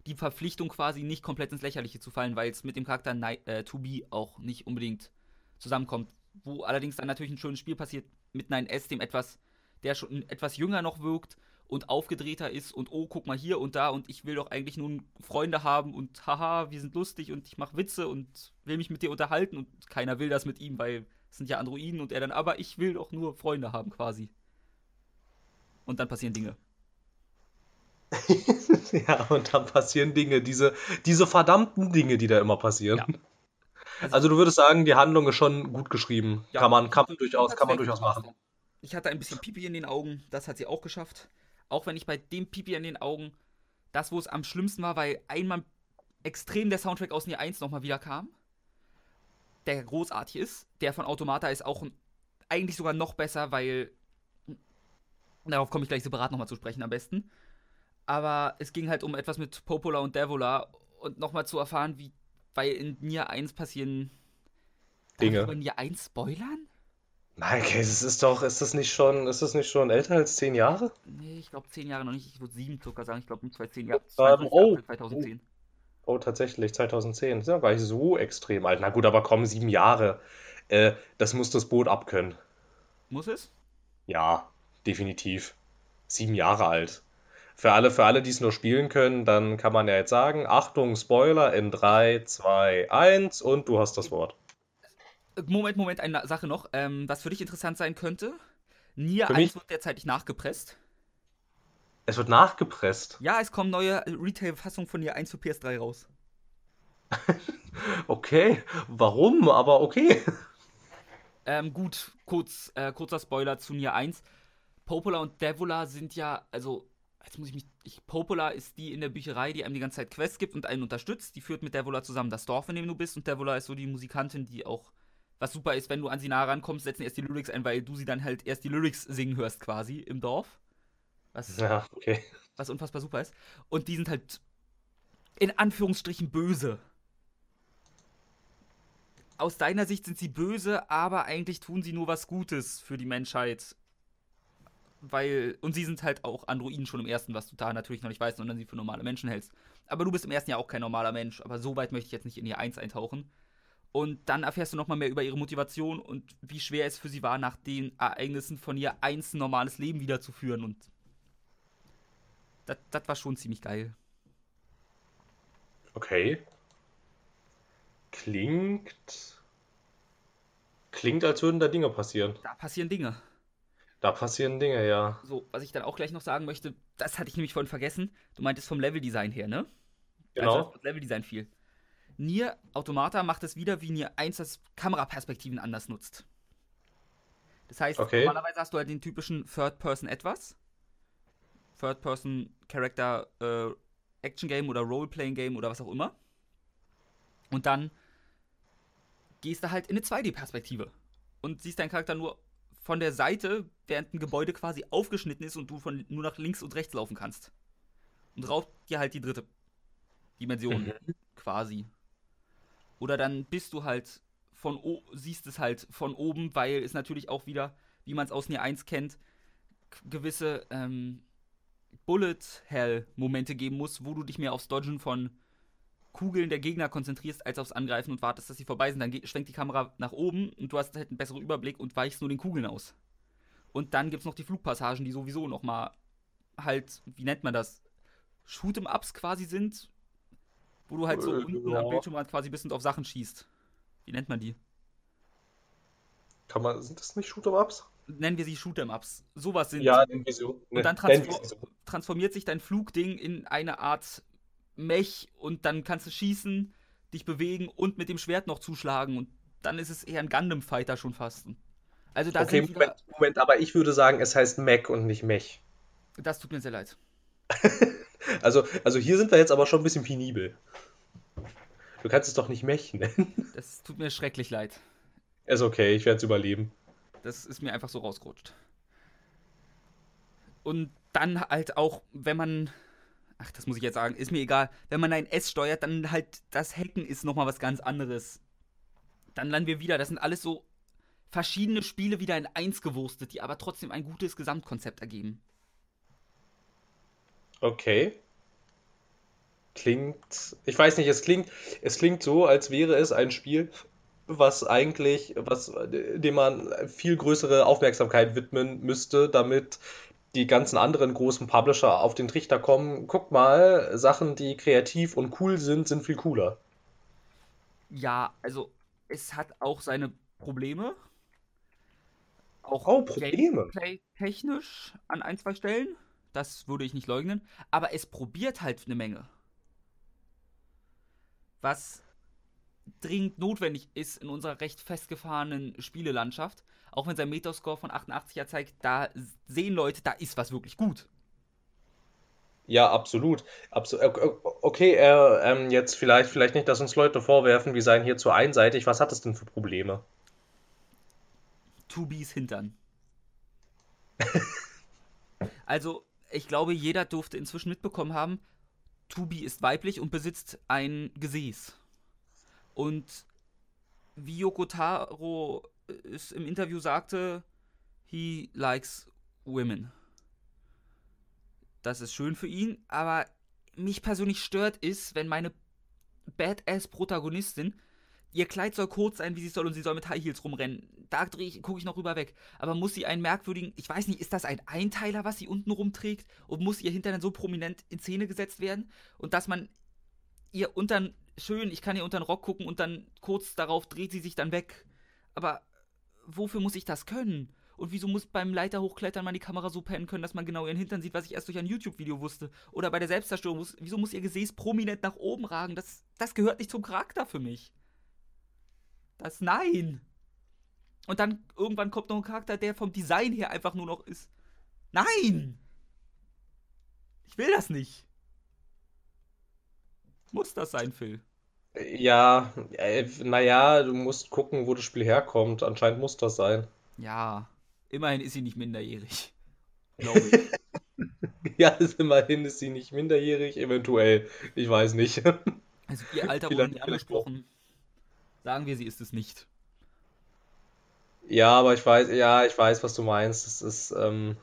die Verpflichtung quasi nicht komplett ins Lächerliche zu fallen, weil es mit dem Charakter äh, To Be auch nicht unbedingt zusammenkommt. Wo allerdings dann natürlich ein schönes Spiel passiert mit 9S, dem etwas, der schon etwas jünger noch wirkt und aufgedrehter ist und oh, guck mal hier und da und ich will doch eigentlich nun Freunde haben und haha, wir sind lustig und ich mache Witze und will mich mit dir unterhalten und keiner will das mit ihm, weil sind ja Androiden und er dann, aber ich will doch nur Freunde haben quasi. Und dann passieren Dinge. [LAUGHS] ja, und dann passieren Dinge, diese, diese verdammten Dinge, die da immer passieren. Ja. Also, also, du würdest sagen, die Handlung ist schon gut geschrieben. Ja, kann man, kann man durchaus, kann man durchaus machen. Ich hatte ein bisschen Pipi in den Augen, das hat sie auch geschafft. Auch wenn ich bei dem Pipi in den Augen, das, wo es am schlimmsten war, weil einmal extrem der Soundtrack aus Nier 1 nochmal wieder kam, der großartig ist. Der von Automata ist auch eigentlich sogar noch besser, weil. Darauf komme ich gleich separat nochmal zu sprechen am besten. Aber es ging halt um etwas mit Popola und Devola und nochmal zu erfahren, wie. Weil in Nier 1 passieren. Dinge. Darf in Nier 1 spoilern? Nein, okay, es ist doch, ist das nicht schon, ist das nicht schon älter als zehn Jahre? Nee, ich glaube 10 Jahre noch nicht. Ich würde 7 sogar sagen. Ich glaube um 2010 Jahre. Oh, 2010. Oh, tatsächlich, 2010. Ist ja gar nicht so extrem alt. Na gut, aber komm, sieben Jahre. Äh, das muss das Boot abkönnen. Muss es? Ja, definitiv. Sieben Jahre alt. Für alle, für alle, die es nur spielen können, dann kann man ja jetzt sagen, Achtung, Spoiler in 3, 2, 1 und du hast das Wort. Moment, Moment, eine Sache noch, ähm, was für dich interessant sein könnte. Nier Für 1 mich? wird derzeit nachgepresst. Es wird nachgepresst. Ja, es kommen neue Retail-Fassungen von Nier 1 für PS3 raus. [LAUGHS] Okay, warum? Aber okay. [LAUGHS] Ähm, gut, kurz, äh, kurzer Spoiler zu Nier 1. Popola und Devola sind ja, also, jetzt muss ich mich. Ich, Popola ist die in der Bücherei, die einem die ganze Zeit Quests gibt und einen unterstützt. Die führt mit Devola zusammen das Dorf, in dem du bist. Und Devola ist so die Musikantin, die auch. Was super ist, wenn du an sie nah rankommst, setzen erst die Lyrics ein, weil du sie dann halt erst die Lyrics singen hörst, quasi im Dorf. Was, Ja, okay. was unfassbar super ist. Und die sind halt in Anführungsstrichen böse. Aus deiner Sicht sind sie böse, aber eigentlich tun sie nur was Gutes für die Menschheit. Weil, und sie sind halt auch Androiden schon im ersten, was du da natürlich noch nicht weißt, sondern sie für normale Menschen hältst. Aber du bist im ersten ja auch kein normaler Mensch. Aber so weit möchte ich jetzt nicht in ihr Eins eintauchen. Und dann erfährst du nochmal mehr über ihre Motivation und wie schwer es für sie war, nach den Ereignissen von ihr eins ein normales Leben wiederzuführen. Und das, das war schon ziemlich geil. Okay. Klingt. Klingt, als würden da Dinge passieren. Da passieren Dinge. Da passieren Dinge, ja. So, was ich dann auch gleich noch sagen möchte, das hatte ich nämlich vorhin vergessen. Du meintest vom Leveldesign her, ne? Genau. Also das Leveldesign viel. Nier Automata macht es wieder, wie Nier 1 das Kameraperspektiven anders nutzt. Das heißt, Okay. normalerweise hast du halt den typischen Third-Person etwas. Third-Person-Character äh, oder Role-Playing-Game oder was auch immer. Und dann gehst du halt in eine 2D-Perspektive und siehst deinen Charakter nur von der Seite, während ein Gebäude quasi aufgeschnitten ist und du von nur nach links und rechts laufen kannst. Und raubt dir halt die dritte Dimension quasi. Oder dann bist du halt von o siehst es halt von oben, weil es natürlich auch wieder, wie man es aus Nier 1 kennt, gewisse ähm, Bullet Hell Momente geben muss, wo du dich mehr aufs Dodgen von Kugeln der Gegner konzentrierst, als aufs Angreifen und wartest, dass sie vorbei sind. Dann schwenkt die Kamera nach oben und du hast halt einen besseren Überblick und weichst nur den Kugeln aus. Und dann gibt es noch die Flugpassagen, die sowieso noch mal halt, wie nennt man das? Shoot'em-Ups quasi sind, wo du halt so Äh, unten ja. am Bildschirmrand quasi bist und auf Sachen schießt. Wie nennt man die? Kann man, sind das nicht Shoot'em-Ups? Nennen wir sie Shoot'em-Ups. Sowas sind Ja, wir so. Und dann nennen wir transfor sie so. transformiert sich dein Flugding in eine Art Mech und dann kannst du schießen, dich bewegen und mit dem Schwert noch zuschlagen und dann ist es eher ein Gundam-Fighter schon fast. Also da Okay, sind wieder, Moment, Moment, aber ich würde sagen, es heißt Mac und nicht Mech. das tut mir sehr leid. [LAUGHS] Also, also hier sind wir jetzt aber schon ein bisschen penibel. Du kannst es doch nicht Mech nennen. Das tut mir schrecklich leid. Ist okay, ich werde es überleben. Das ist mir einfach so rausgerutscht. Und dann halt auch, wenn man. Ach, das muss ich jetzt sagen, ist mir egal. Wenn man ein S steuert, dann halt das Hacken ist nochmal was ganz anderes. Dann landen wir wieder. Das sind alles so verschiedene Spiele wieder in eins gewurstet, die aber trotzdem ein gutes Gesamtkonzept ergeben. Okay. Klingt, ich weiß nicht, es klingt, es klingt so, als wäre es ein Spiel, was eigentlich, was, dem man viel größere Aufmerksamkeit widmen müsste, damit die ganzen anderen großen Publisher auf den Trichter kommen. Guck mal, Sachen, die kreativ und cool sind, sind viel cooler. Ja, also es hat auch seine Probleme. Auch Oh, Probleme. Gameplay-technisch an ein, zwei Stellen. Das würde ich nicht leugnen. Aber es probiert halt eine Menge. Was dringend notwendig ist in unserer recht festgefahrenen Spielelandschaft. Auch wenn sein Metascore von 88 ja zeigt, da sehen Leute, da ist was wirklich gut. Ja, absolut. Absu okay, äh, ähm, jetzt vielleicht, vielleicht nicht, dass uns Leute vorwerfen, wir seien hier zu einseitig. Was hat es denn für Probleme? Tubis Hintern. [LAUGHS] also, ich glaube, jeder durfte inzwischen mitbekommen haben, Tubi ist weiblich und besitzt ein Gesäß. Und wie Yoko Taro es im Interview sagte, he likes women. Das ist schön für ihn, aber mich persönlich stört ist, wenn meine Badass-Protagonistin, ihr Kleid soll kurz sein, wie sie soll, und sie soll mit High Heels rumrennen. Da gucke ich noch rüber weg. Aber muss sie einen merkwürdigen, ich weiß nicht, ist das ein Einteiler, was sie unten rumträgt? Und muss ihr Hintern so prominent in Szene gesetzt werden? Und dass man ihr unter schön, ich kann ihr unter den Rock gucken und dann kurz darauf dreht sie sich dann weg. Aber wofür muss ich das können? Und wieso muss beim Leiter hochklettern man die Kamera so pennen können, dass man genau ihren Hintern sieht, was ich erst durch ein YouTube-Video wusste? Oder bei der Selbstzerstörung, muss, wieso muss ihr Gesäß prominent nach oben ragen? Das, das gehört nicht zum Charakter für mich. Das nein. Und dann irgendwann kommt noch ein Charakter, der vom Design her einfach nur noch ist. Nein! Ich will das nicht. Muss das sein, Phil? Ja, äh, naja, du musst gucken, wo das Spiel herkommt. Anscheinend muss das sein. Ja, immerhin ist sie nicht minderjährig. Glaube ich. [LAUGHS] ja, immerhin ist sie nicht minderjährig, eventuell. Ich weiß nicht. [LAUGHS] Also ihr Alter wurde nicht angesprochen. Sagen wir, sie ist es nicht. Ja, aber ich weiß, ja, ich weiß, was du meinst. Das ist, ähm,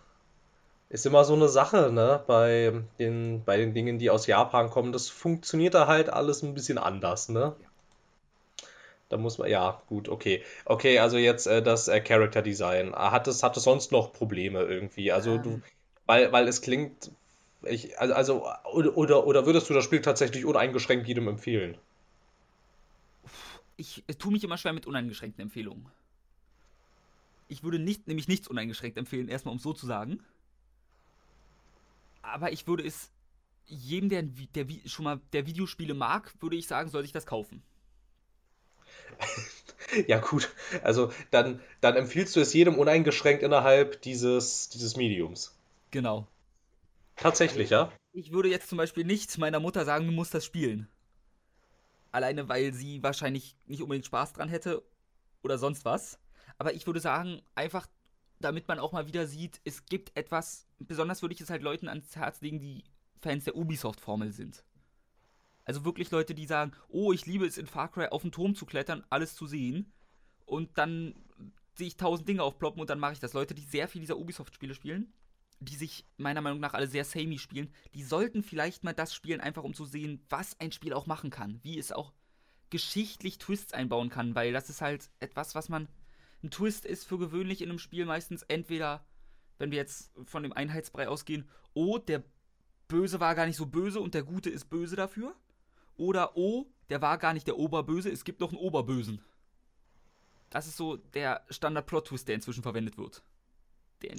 ist immer so eine Sache, ne? Bei den, bei den Dingen, die aus Japan kommen, das funktioniert da halt alles ein bisschen anders, ne? Ja. Da muss man, ja, gut, okay. Okay, also jetzt äh, das äh, Character Design. Hat es, hat es sonst noch Probleme irgendwie? Also du, weil, weil es klingt, ich, also, also oder, oder, oder würdest du das Spiel tatsächlich uneingeschränkt jedem empfehlen? Ich tue mich immer schwer mit uneingeschränkten Empfehlungen. Ich würde nicht, nämlich nichts uneingeschränkt empfehlen, erstmal um so zu sagen. Aber ich würde es jedem, der, der schon mal der Videospiele mag, würde ich sagen, soll sich das kaufen. [LAUGHS] Ja, gut. Also dann, dann empfiehlst du es jedem uneingeschränkt innerhalb dieses, dieses Mediums. Genau. Tatsächlich, ja? Ich würde jetzt zum Beispiel nicht meiner Mutter sagen, du musst das spielen. Alleine, weil sie wahrscheinlich nicht unbedingt Spaß dran hätte oder sonst was. Aber ich würde sagen, einfach, damit man auch mal wieder sieht, es gibt etwas, besonders würde ich es halt Leuten ans Herz legen, die Fans der Ubisoft-Formel sind. Also wirklich Leute, die sagen, oh, ich liebe es in Far Cry auf den Turm zu klettern, alles zu sehen. Und dann sehe ich tausend Dinge aufploppen und dann mache ich das. Leute, die sehr viel dieser Ubisoft-Spiele spielen, die sich meiner Meinung nach alle sehr samey spielen, die sollten vielleicht mal das spielen, einfach um zu sehen, was ein Spiel auch machen kann. Wie es auch geschichtlich Twists einbauen kann, weil das ist halt etwas, was man ein Twist ist für gewöhnlich in einem Spiel meistens entweder, wenn wir jetzt von dem Einheitsbrei ausgehen, oh, der Böse war gar nicht so böse und der Gute ist böse dafür. Oder oh, der war gar nicht der Oberböse, es gibt noch einen Oberbösen. Das ist so der Standard-Plot-Twist, der inzwischen verwendet wird.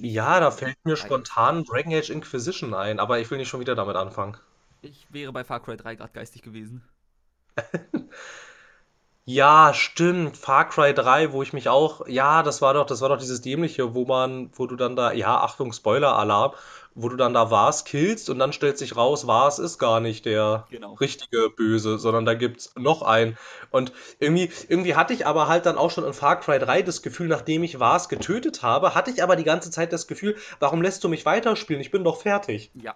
Ja, da fällt mir spontan Dragon Age Inquisition ein, aber ich will nicht schon wieder damit anfangen. Ich wäre bei Far Cry 3 gerade geistig gewesen. [LAUGHS] Ja, stimmt. Far Cry 3, wo ich mich auch, ja, das war doch, das war doch dieses dämliche, wo man, wo du dann da, ja, Achtung, Spoiler-Alarm, wo du dann da Vars killst und dann stellt sich raus, Vars ist gar nicht der genau. richtige Böse, sondern da gibt's noch einen. Und irgendwie, irgendwie hatte ich aber halt dann auch schon in Far Cry 3 das Gefühl, nachdem ich Vars getötet habe, hatte ich aber die ganze Zeit das Gefühl, warum lässt du mich weiterspielen? Ich bin doch fertig. Ja,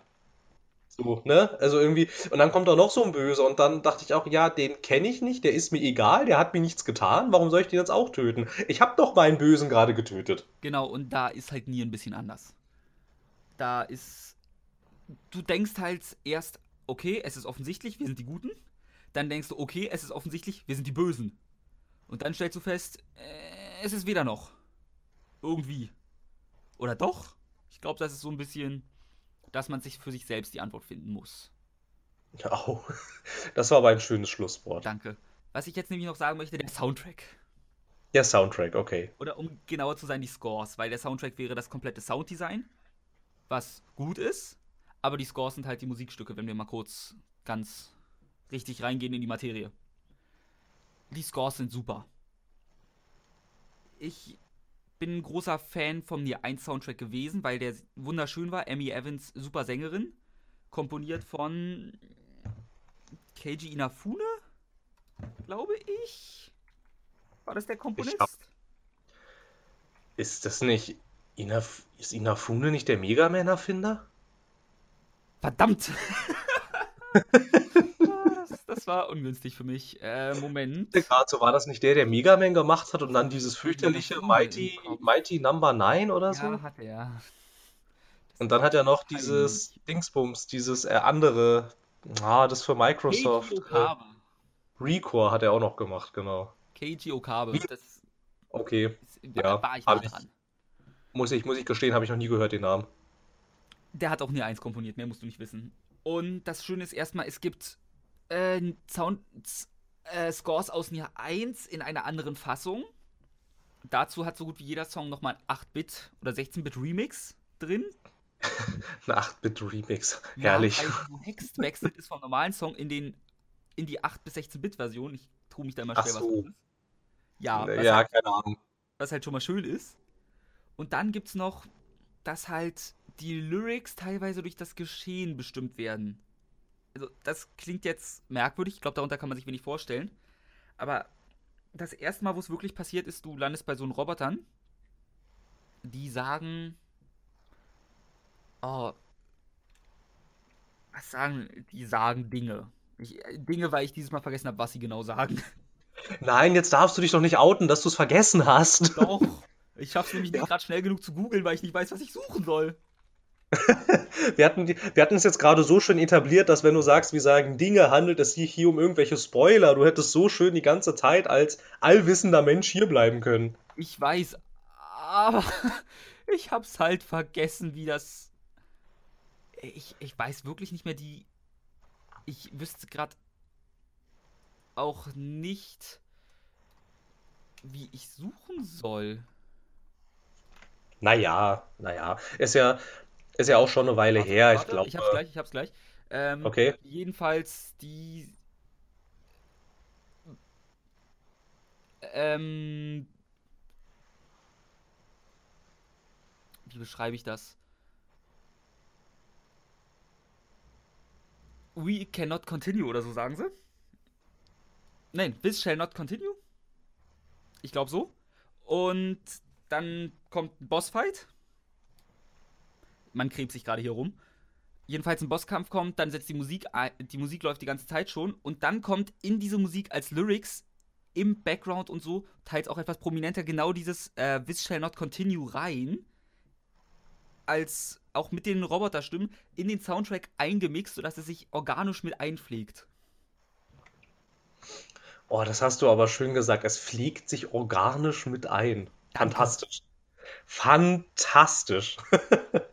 so, ne? Also irgendwie, und dann kommt da noch so ein Böser und dann dachte ich auch, ja, den kenne ich nicht, der ist mir egal, der hat mir nichts getan, warum soll ich den jetzt auch töten? Ich habe doch meinen Bösen gerade getötet. Genau, und da ist halt nie ein bisschen anders. Da ist. Du denkst halt erst, okay, es ist offensichtlich, wir sind die Guten. Dann denkst du, okay, es ist offensichtlich, wir sind die Bösen. Und dann stellst du fest, äh, es ist weder noch. Irgendwie. Oder doch? Ich glaube, das ist so ein bisschen dass man sich für sich selbst die Antwort finden muss. Oh, [LAUGHS] das war aber ein schönes Schlusswort. Danke. Was ich jetzt nämlich noch sagen möchte, der Soundtrack. Der Soundtrack, okay. Oder um genauer zu sein, die Scores, weil der Soundtrack wäre das komplette Sounddesign, was gut ist, aber die Scores sind halt die Musikstücke, wenn wir mal kurz ganz richtig reingehen in die Materie. Die Scores sind super. Ich bin ein großer Fan vom Nier 1 Soundtrack gewesen, weil der wunderschön war. Emmy Evans, super Sängerin. Komponiert von Keiji Inafune, glaube ich. War das der Komponist? Ist das nicht. Inaf ist Inafune nicht der Mega Man-Erfinder? Verdammt! [LAUGHS] das, war ungünstig für mich. Äh, Moment. Gerade so war das nicht der, der Mega Man gemacht hat und dann dieses fürchterliche Mighty. Mighty Number 9 oder so? Ja, hat er. Das Und dann hat er noch dieses Dingsbums, dieses äh, andere, ah, das für Microsoft. Keiji Äh. Recore hat er auch noch gemacht, genau. Keiji Okabe. Das Okay, ist, Ja, war ich nah ich. dran. muss ich, muss ich gestehen, habe ich noch nie gehört, den Namen. Der hat auch nie eins komponiert, mehr musst du nicht wissen. Und das Schöne ist erstmal, es gibt äh, Sound, äh, Scores aus Nier 1 in einer anderen Fassung. Dazu hat so gut wie jeder Song nochmal ein 8-Bit oder 16-Bit Remix drin. [LAUGHS] Ein 8-Bit-Remix. Ja, Herrlich. weil du Hext wechselt ist vom normalen Song in, den, in die 8- bis 16-Bit-Version. Ich tue mich da immer schwer, was so. das ist. Ja, was, ja, halt, keine Ahnung. was halt schon mal schön ist. Und dann gibt's noch, dass halt die Lyrics teilweise durch das Geschehen bestimmt werden. Also, das klingt jetzt merkwürdig. Ich glaube, darunter kann man sich wenig vorstellen. Aber das erste Mal, wo es wirklich passiert ist, du landest bei so einen Robotern, die sagen. Oh. Was sagen. Die sagen Dinge. Ich, äh, Dinge, weil ich dieses Mal vergessen habe, was sie genau sagen. [LAUGHS] Nein, jetzt darfst du dich doch nicht outen, dass du es vergessen hast. Doch. Ich schaff's nämlich [LAUGHS] nicht gerade schnell genug zu googeln, weil ich nicht weiß, was ich suchen soll. [LAUGHS] Wir hatten, wir hatten es jetzt gerade so schön etabliert, dass wenn du sagst, wir sagen Dinge, handelt es sich hier um irgendwelche Spoiler. Du hättest so schön die ganze Zeit als allwissender Mensch hier bleiben können. Ich weiß, aber [LAUGHS] ich hab's halt vergessen, wie das. Ich, ich weiß wirklich nicht mehr die. Ich wüsste gerade auch nicht, wie ich suchen soll. Naja, naja. Ist ja, ist ja auch schon eine Weile Warte, her. Ich warte, glaube. ich hab's gleich, ich hab's gleich. Ähm, Okay. Jedenfalls die. Ähm. Wie beschreibe ich das? We cannot continue oder so sagen sie? Nein, this shall not continue. Ich glaube so. Und dann kommt ein Bossfight. Man gräbt sich gerade hier rum. Jedenfalls ein Bosskampf kommt, dann setzt die Musik ein, die Musik läuft die ganze Zeit schon und dann kommt in diese Musik als Lyrics im Background und so, teils auch etwas prominenter, genau dieses äh, This shall not continue rein, als auch mit den Roboterstimmen in den Soundtrack eingemixt, sodass es sich organisch mit einpflegt. Oh, das hast du aber schön gesagt. Es fliegt sich organisch mit ein. Danke. Fantastisch. Fantastisch. [LAUGHS]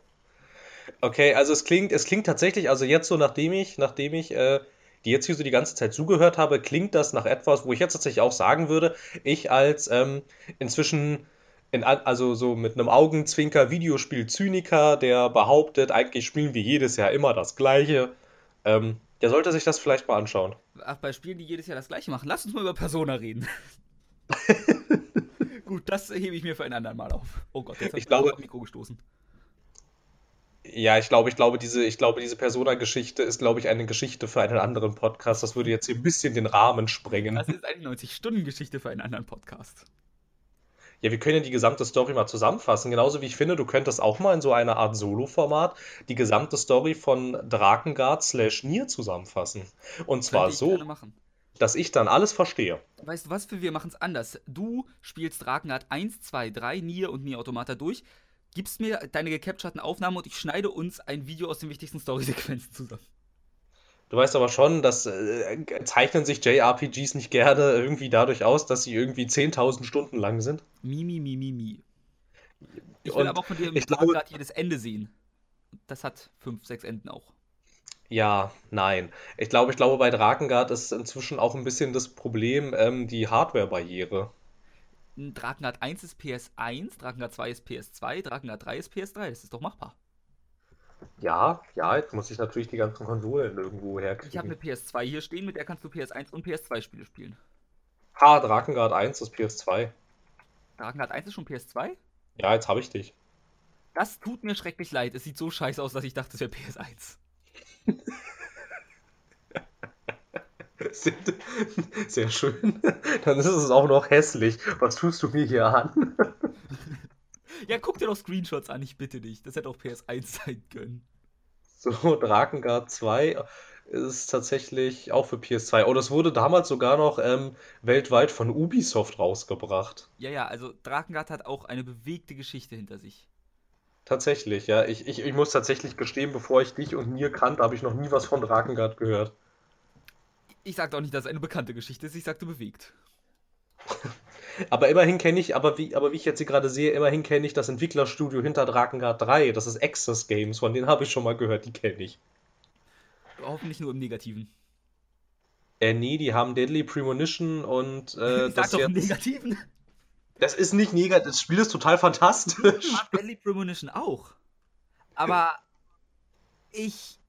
Okay, also es klingt, es klingt tatsächlich, also jetzt so, nachdem ich, nachdem ich äh, die jetzt hier so die ganze Zeit zugehört habe, klingt das nach etwas, wo ich jetzt tatsächlich auch sagen würde, ich als ähm, inzwischen in, also so mit einem Augenzwinker Videospiel-Zyniker, der behauptet, eigentlich spielen wir jedes Jahr immer das Gleiche, ähm, der sollte sich das vielleicht mal anschauen. Ach, bei Spielen, die jedes Jahr das gleiche machen. Lass uns mal über Persona reden. [LAUGHS] Gut, das hebe ich mir für ein andermal auf. Oh Gott, jetzt habe Ich ich glaube- auf Mikro gestoßen. Ja, ich glaube, ich glaube, diese, ich glaube, diese Persona-Geschichte ist, glaube ich, eine Geschichte für einen anderen Podcast. Das würde jetzt hier ein bisschen den Rahmen sprengen. Das ist eine 90-Stunden-Geschichte für einen anderen Podcast. Ja, wir können ja die gesamte Story mal zusammenfassen. Genauso wie ich finde, du könntest auch mal in so einer Art Solo-Format die gesamte Story von Drakengard slash Nier zusammenfassen. Und zwar so, dass ich dann alles verstehe. Weißt du was, für wir machen es anders. Du spielst Drakengard 1, 2, 3, Nier und Nier Automata durch, gibst mir deine gecapturten Aufnahmen und ich schneide uns ein Video aus den wichtigsten Story-Sequenzen zusammen. Du weißt aber schon, dass äh, zeichnen sich JRPGs nicht gerne irgendwie dadurch aus, dass sie irgendwie 10.000 Stunden lang sind. Mi, mi, mi, mi. Ich will Und aber auch von dir im glaube- Drakengard jedes Ende sehen. Das hat 5, 6 Enden auch. Ja, nein. Ich glaube, ich glaube, bei Drakengard ist inzwischen auch ein bisschen das Problem, ähm, die Hardware-Barriere. Drakengard 1 ist PS1, Drakengard 2 ist PS2, Drakengard 3 ist PS3. Das ist doch machbar. Ja, ja, jetzt muss ich natürlich die ganzen Konsolen irgendwo Ich habe eine herkriegen. PS2 hier stehen, mit der kannst du PS1 und PS2 Spiele spielen. Ha, Drakengard 1 ist PS2. Drakengard 1 ist schon PS2? Ja, jetzt habe ich dich. Das tut mir schrecklich leid. Es sieht so scheiße aus, dass ich dachte, es wäre PS1. [LAUGHS] Sehr, sehr schön. Dann ist es auch noch hässlich. Was tust du mir hier an? [LAUGHS] Ja, guck dir doch Screenshots an, ich bitte dich. Das hätte auch PS1 sein können. So, Drakengard 2 ist tatsächlich auch für PS2. Oh, das wurde damals sogar noch ähm, weltweit von Ubisoft rausgebracht. Ja, ja, also Drakengard hat auch eine bewegte Geschichte hinter sich. Tatsächlich, ja. Ich, ich, ich muss tatsächlich gestehen, bevor ich dich und Nier kannte, habe ich noch nie was von Drakengard gehört. Ich sagte auch nicht, dass es eine bekannte Geschichte ist, ich sagte bewegt. [LAUGHS] Aber immerhin kenne ich, aber wie, aber wie ich jetzt hier gerade sehe, immerhin kenne ich das Entwicklerstudio hinter Drakengard 3. Das ist Access Games, von denen habe ich schon mal gehört, die kenne ich. Hoffentlich nur im Negativen. Äh, nee, die haben Deadly Premonition und äh, [LAUGHS] ich sag das doch im. Negativen. Das ist nicht negativ, das Spiel ist total fantastisch. Ich [LAUGHS] mag Deadly Premonition auch. Aber ich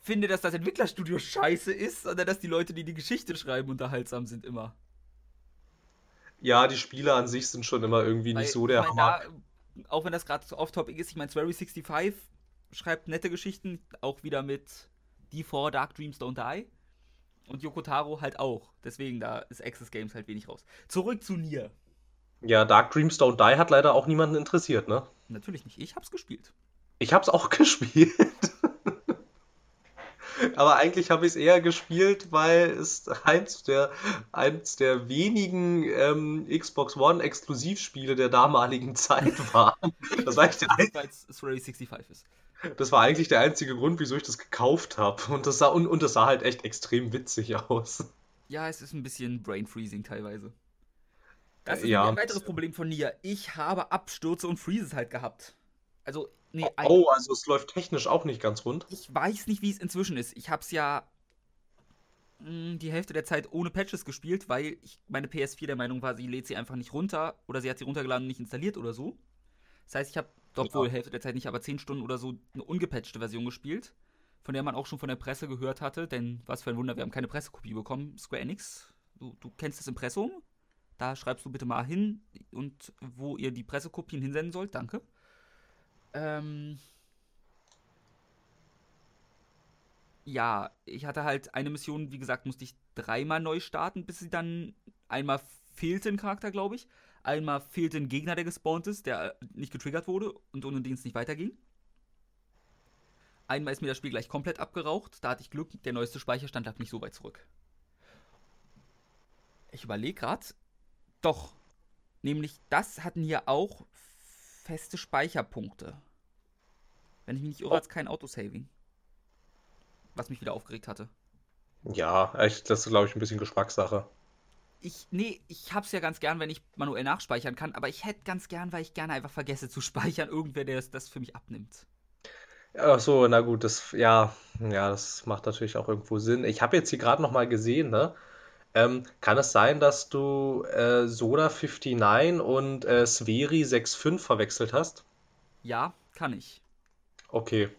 finde, dass das Entwicklerstudio scheiße ist, sondern dass die Leute, die die Geschichte schreiben, unterhaltsam sind immer. Ja, die Spiele an sich sind schon immer irgendwie Weil, nicht so der ich mein, Hammer. da, auch wenn das gerade so off-topic ist, ich meine, Swery65 schreibt nette Geschichten, auch wieder mit D4 Dark Dreams Don't Die. Und Yoko Taro halt auch. Deswegen, da ist Access Games halt wenig raus. Zurück zu Nier. Ja, Dark Dreams Don't Die hat leider auch niemanden interessiert, ne? Natürlich nicht. Ich hab's gespielt. Ich hab's auch [LAUGHS] gespielt. Aber eigentlich habe ich es eher gespielt, weil es eins der, eins der wenigen ähm, Xbox One Exklusivspiele der damaligen [LAUGHS] Zeit war. Das war, eigentlich der, ein- Weil es Swery65 ist. das war eigentlich der einzige Grund, wieso ich das gekauft habe. Und das sah, und, und das sah halt echt extrem witzig aus. Ja, es ist ein bisschen Brain Freezing teilweise. Das ist Ja. ein weiteres Problem von Nier. Ich habe Abstürze und Freezes halt gehabt. Also, nee, ein, Oh, also es läuft technisch auch nicht ganz rund. ich weiß nicht, wie es inzwischen ist. Ich habe es ja mh, die Hälfte der Zeit ohne Patches gespielt, weil ich meine PS4 der Meinung war, sie lädt sie einfach nicht runter oder sie hat sie runtergeladen und nicht installiert oder so. Das heißt, ich habe, obwohl Ja. Hälfte der Zeit nicht, aber 10 Stunden oder so eine ungepatchte Version gespielt, von der man auch schon von der Presse gehört hatte, denn was für ein Wunder, wir haben keine Pressekopie bekommen. Square Enix, du, du kennst das Impressum? Da schreibst du bitte mal hin und wo ihr die Pressekopien hinsenden sollt, danke. Ähm, ja, ich hatte halt eine Mission, wie gesagt, musste ich dreimal neu starten, bis sie dann einmal fehlte ein Charakter, glaube ich. Einmal fehlte ein Gegner, der gespawnt ist, der äh, nicht getriggert wurde und ohne den es nicht weiterging. Einmal ist mir das Spiel gleich komplett abgeraucht. Da hatte ich Glück, der neueste Speicherstand lag nicht so weit zurück. Ich überlege gerade. Doch. Nämlich, das hatten hier auch feste Speicherpunkte. Wenn ich mich nicht irre, Oh. hat es kein Autosaving. Was mich wieder aufgeregt hatte. Ja, echt, das ist, glaube ich, ein bisschen Geschmackssache. Ich, nee, ich hab's ja ganz gern, wenn ich manuell nachspeichern kann, aber ich hätte ganz gern, weil ich gerne einfach vergesse zu [LAUGHS] speichern, irgendwer, der das, das für mich abnimmt. Ach so, na gut, das, ja, ja, das macht natürlich auch irgendwo Sinn. Ich habe jetzt hier gerade noch mal gesehen, ne? Ähm, kann es sein, dass du äh, Soda59 und äh, Sveri 6.5 verwechselt hast? Ja, kann ich. Okay,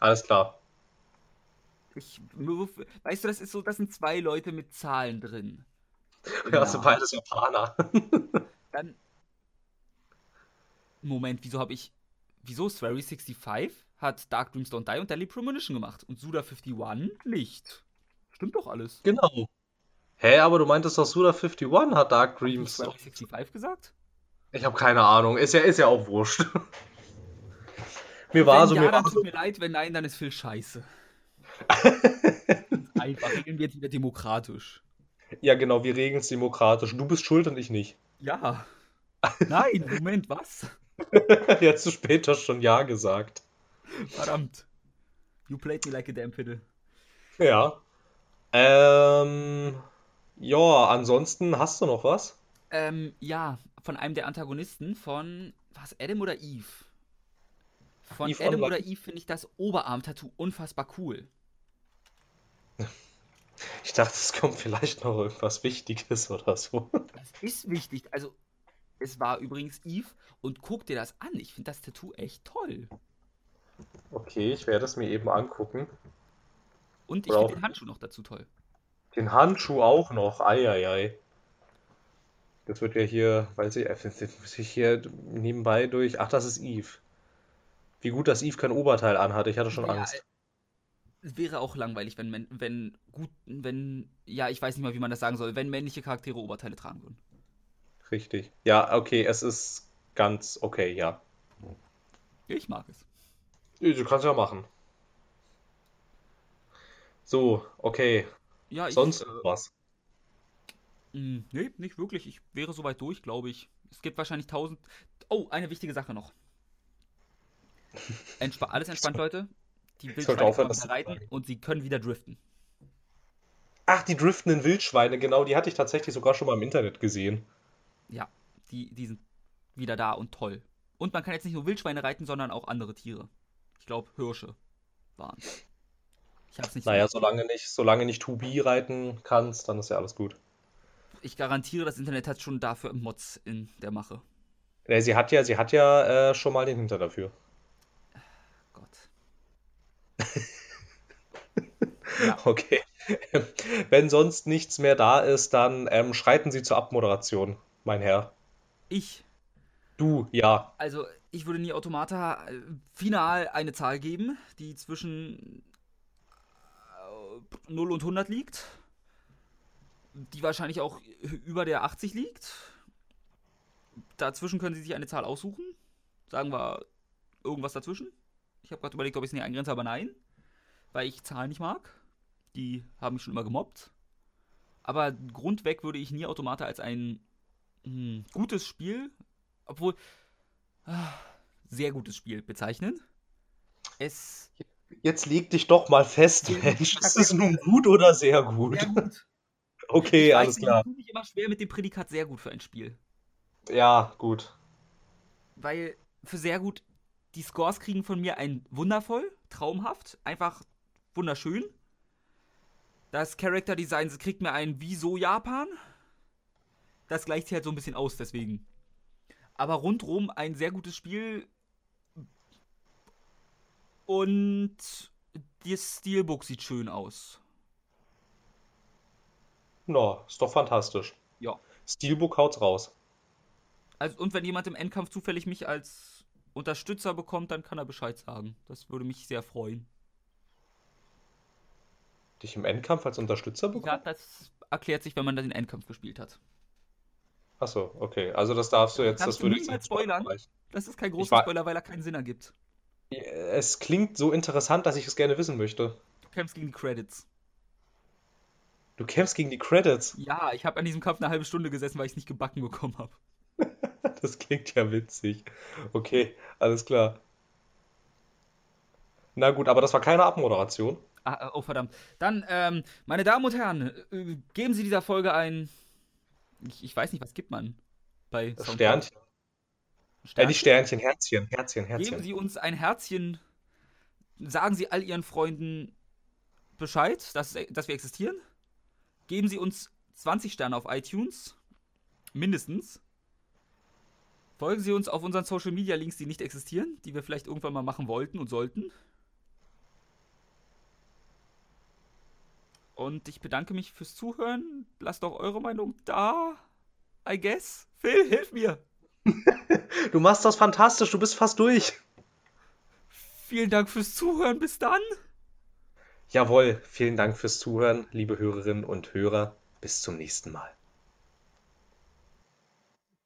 alles klar. Ich, weißt du, das ist so, das sind zwei Leute mit Zahlen drin. [LAUGHS] Ja, sind beides Japaner. [LAUGHS] Dann. Moment, wieso habe ich. Wieso Swery65 hat Dark Dreams Don't Die und Deadly Premonition gemacht und Suda51 nicht? Stimmt doch alles. Genau. Hä, aber du meintest doch Suda51 hat Dark Hab ich Dreams. Swery65 gesagt? Ich habe keine Ahnung. Ist ja, ist ja auch wurscht. [LAUGHS] Mir war wenn so, ja, mir dann war so. tut mir leid, wenn nein, dann ist Phil scheiße. [LAUGHS] Einfach, regeln wir jetzt wieder demokratisch. Ja, genau, wir regeln es demokratisch. Du bist schuld und ich nicht. Ja. [LAUGHS] Nein, Moment, was? Jetzt zu spät hast schon Ja gesagt. Verdammt. You played me like a damn fiddle. Ja. Ähm, ja, ansonsten hast du noch was? Ähm, ja, von einem der Antagonisten von, was, Adam oder Eve? Von Eve Adam Online. oder Eve finde ich das Oberarm-Tattoo unfassbar cool. [LAUGHS] Ich dachte, es kommt vielleicht noch irgendwas Wichtiges oder so. Das ist wichtig. Also, es war übrigens Eve und guck dir das an. Ich finde das Tattoo echt toll. Okay, ich werde es mir eben angucken. Und ich finde den Handschuh noch dazu toll. Den Handschuh auch noch. Eieiei. Das wird ja hier, weiß ich, äh, muss ich hier nebenbei durch. Ach, das ist Eve. Wie gut, dass Eve kein Oberteil anhat. Ich hatte schon Ja, Angst. äh, Es wäre auch langweilig, wenn, wenn gut, wenn, ja, ich weiß nicht mal, wie man das sagen soll, wenn männliche Charaktere Oberteile tragen würden. Richtig. Ja, okay, es ist ganz okay, ja. Ich mag es. Du kannst ja machen. So, okay. Ja, ich, Sonst äh, was? mh, nee, nicht wirklich. Ich wäre soweit durch, glaube ich. Es gibt wahrscheinlich tausend. Oh, eine wichtige Sache noch. [LAUGHS] Entspa alles entspannt, Leute. Die Wildschweine zu reiten und sie können wieder driften. Ach, die driftenden Wildschweine, genau, die hatte ich tatsächlich sogar schon mal im Internet gesehen. Ja, die, die sind wieder da und toll. Und man kann jetzt nicht nur Wildschweine reiten, sondern auch andere Tiere. Ich glaube, Hirsche waren. Ich hab's nicht so Naja, solange nicht, solange nicht Tubi reiten kannst, dann ist ja alles gut. Ich garantiere, das Internet hat schon dafür Mods in der Mache. Nee, sie hat ja, sie hat ja äh, schon mal den Hinter dafür. Gott. [LAUGHS] Ja. Okay. Wenn sonst nichts mehr da ist, dann ähm, schreiten Sie zur Abmoderation, mein Herr. Ich, Du, ja. also ich würde nie Automata äh, final eine Zahl geben, die zwischen 0 und 100 liegt. Die wahrscheinlich auch über der 80 liegt. Dazwischen können Sie sich eine Zahl aussuchen. Sagen wir irgendwas dazwischen. Ich habe gerade überlegt, ob ich es nicht eingrenze, aber nein. Weil ich Zahlen nicht mag. Die haben mich schon immer gemobbt. Aber grundweg würde ich nie Automata als ein hm, gutes Spiel, obwohl ah, sehr gutes Spiel bezeichnen. Es Jetzt leg dich doch mal fest, Mensch. Ist es nun gut oder sehr gut? sehr gut. [LAUGHS] Okay, ich alles weiß, klar. Ich mich immer schwer mit dem Prädikat sehr gut für ein Spiel. Ja, gut. Weil für sehr gut, die Scores kriegen von mir ein wundervoll, traumhaft, einfach wunderschön. Das Character Design kriegt mir ein Wieso Japan. Das gleicht sich halt so ein bisschen aus, deswegen. Aber rundrum ein sehr gutes Spiel. Und das Steelbook sieht schön aus. Na, ist doch fantastisch. Ja. Steelbook haut's raus. Also, und wenn jemand im Endkampf zufällig mich als Unterstützer bekommt, dann kann er Bescheid sagen. Das würde mich sehr freuen. Dich im Endkampf als Unterstützer Ja, bekommen? das erklärt sich, wenn man den Endkampf gespielt hat. Achso, okay. Also das darfst du jetzt, Kannst das würde niemals jetzt spoilern? Das ist kein großer Spoiler, weil er keinen Sinn ergibt. Es klingt so interessant, dass ich es gerne wissen möchte. Du kämpfst gegen die Credits. Du kämpfst gegen die Credits. Ja, ich habe an diesem Kampf eine halbe Stunde gesessen, weil ich es nicht gebacken bekommen habe. [LAUGHS] Das klingt ja witzig. Okay, alles klar. Na gut, aber das war keine Abmoderation. Ah, äh, oh, verdammt. Dann, ähm, meine Damen und Herren, äh, geben Sie dieser Folge ein. Ich, ich weiß nicht, was gibt man bei Das Soundcloud? Sternchen. Äh, nicht Sternchen? Sternchen, Herzchen, Herzchen, Geben Herzchen. Sie uns ein Herzchen. Sagen Sie all Ihren Freunden Bescheid, dass, dass wir existieren. Geben Sie uns 20 Sterne auf iTunes. Mindestens. Folgen Sie uns auf unseren Social Media Links, die nicht existieren, die wir vielleicht irgendwann mal machen wollten und sollten. Und ich bedanke mich fürs Zuhören. Lasst doch eure Meinung da. I guess. Phil, hilf mir. Du machst das fantastisch, du bist fast durch. Vielen Dank fürs Zuhören. Bis dann. Jawohl, vielen Dank fürs Zuhören, liebe Hörerinnen und Hörer. Bis zum nächsten Mal.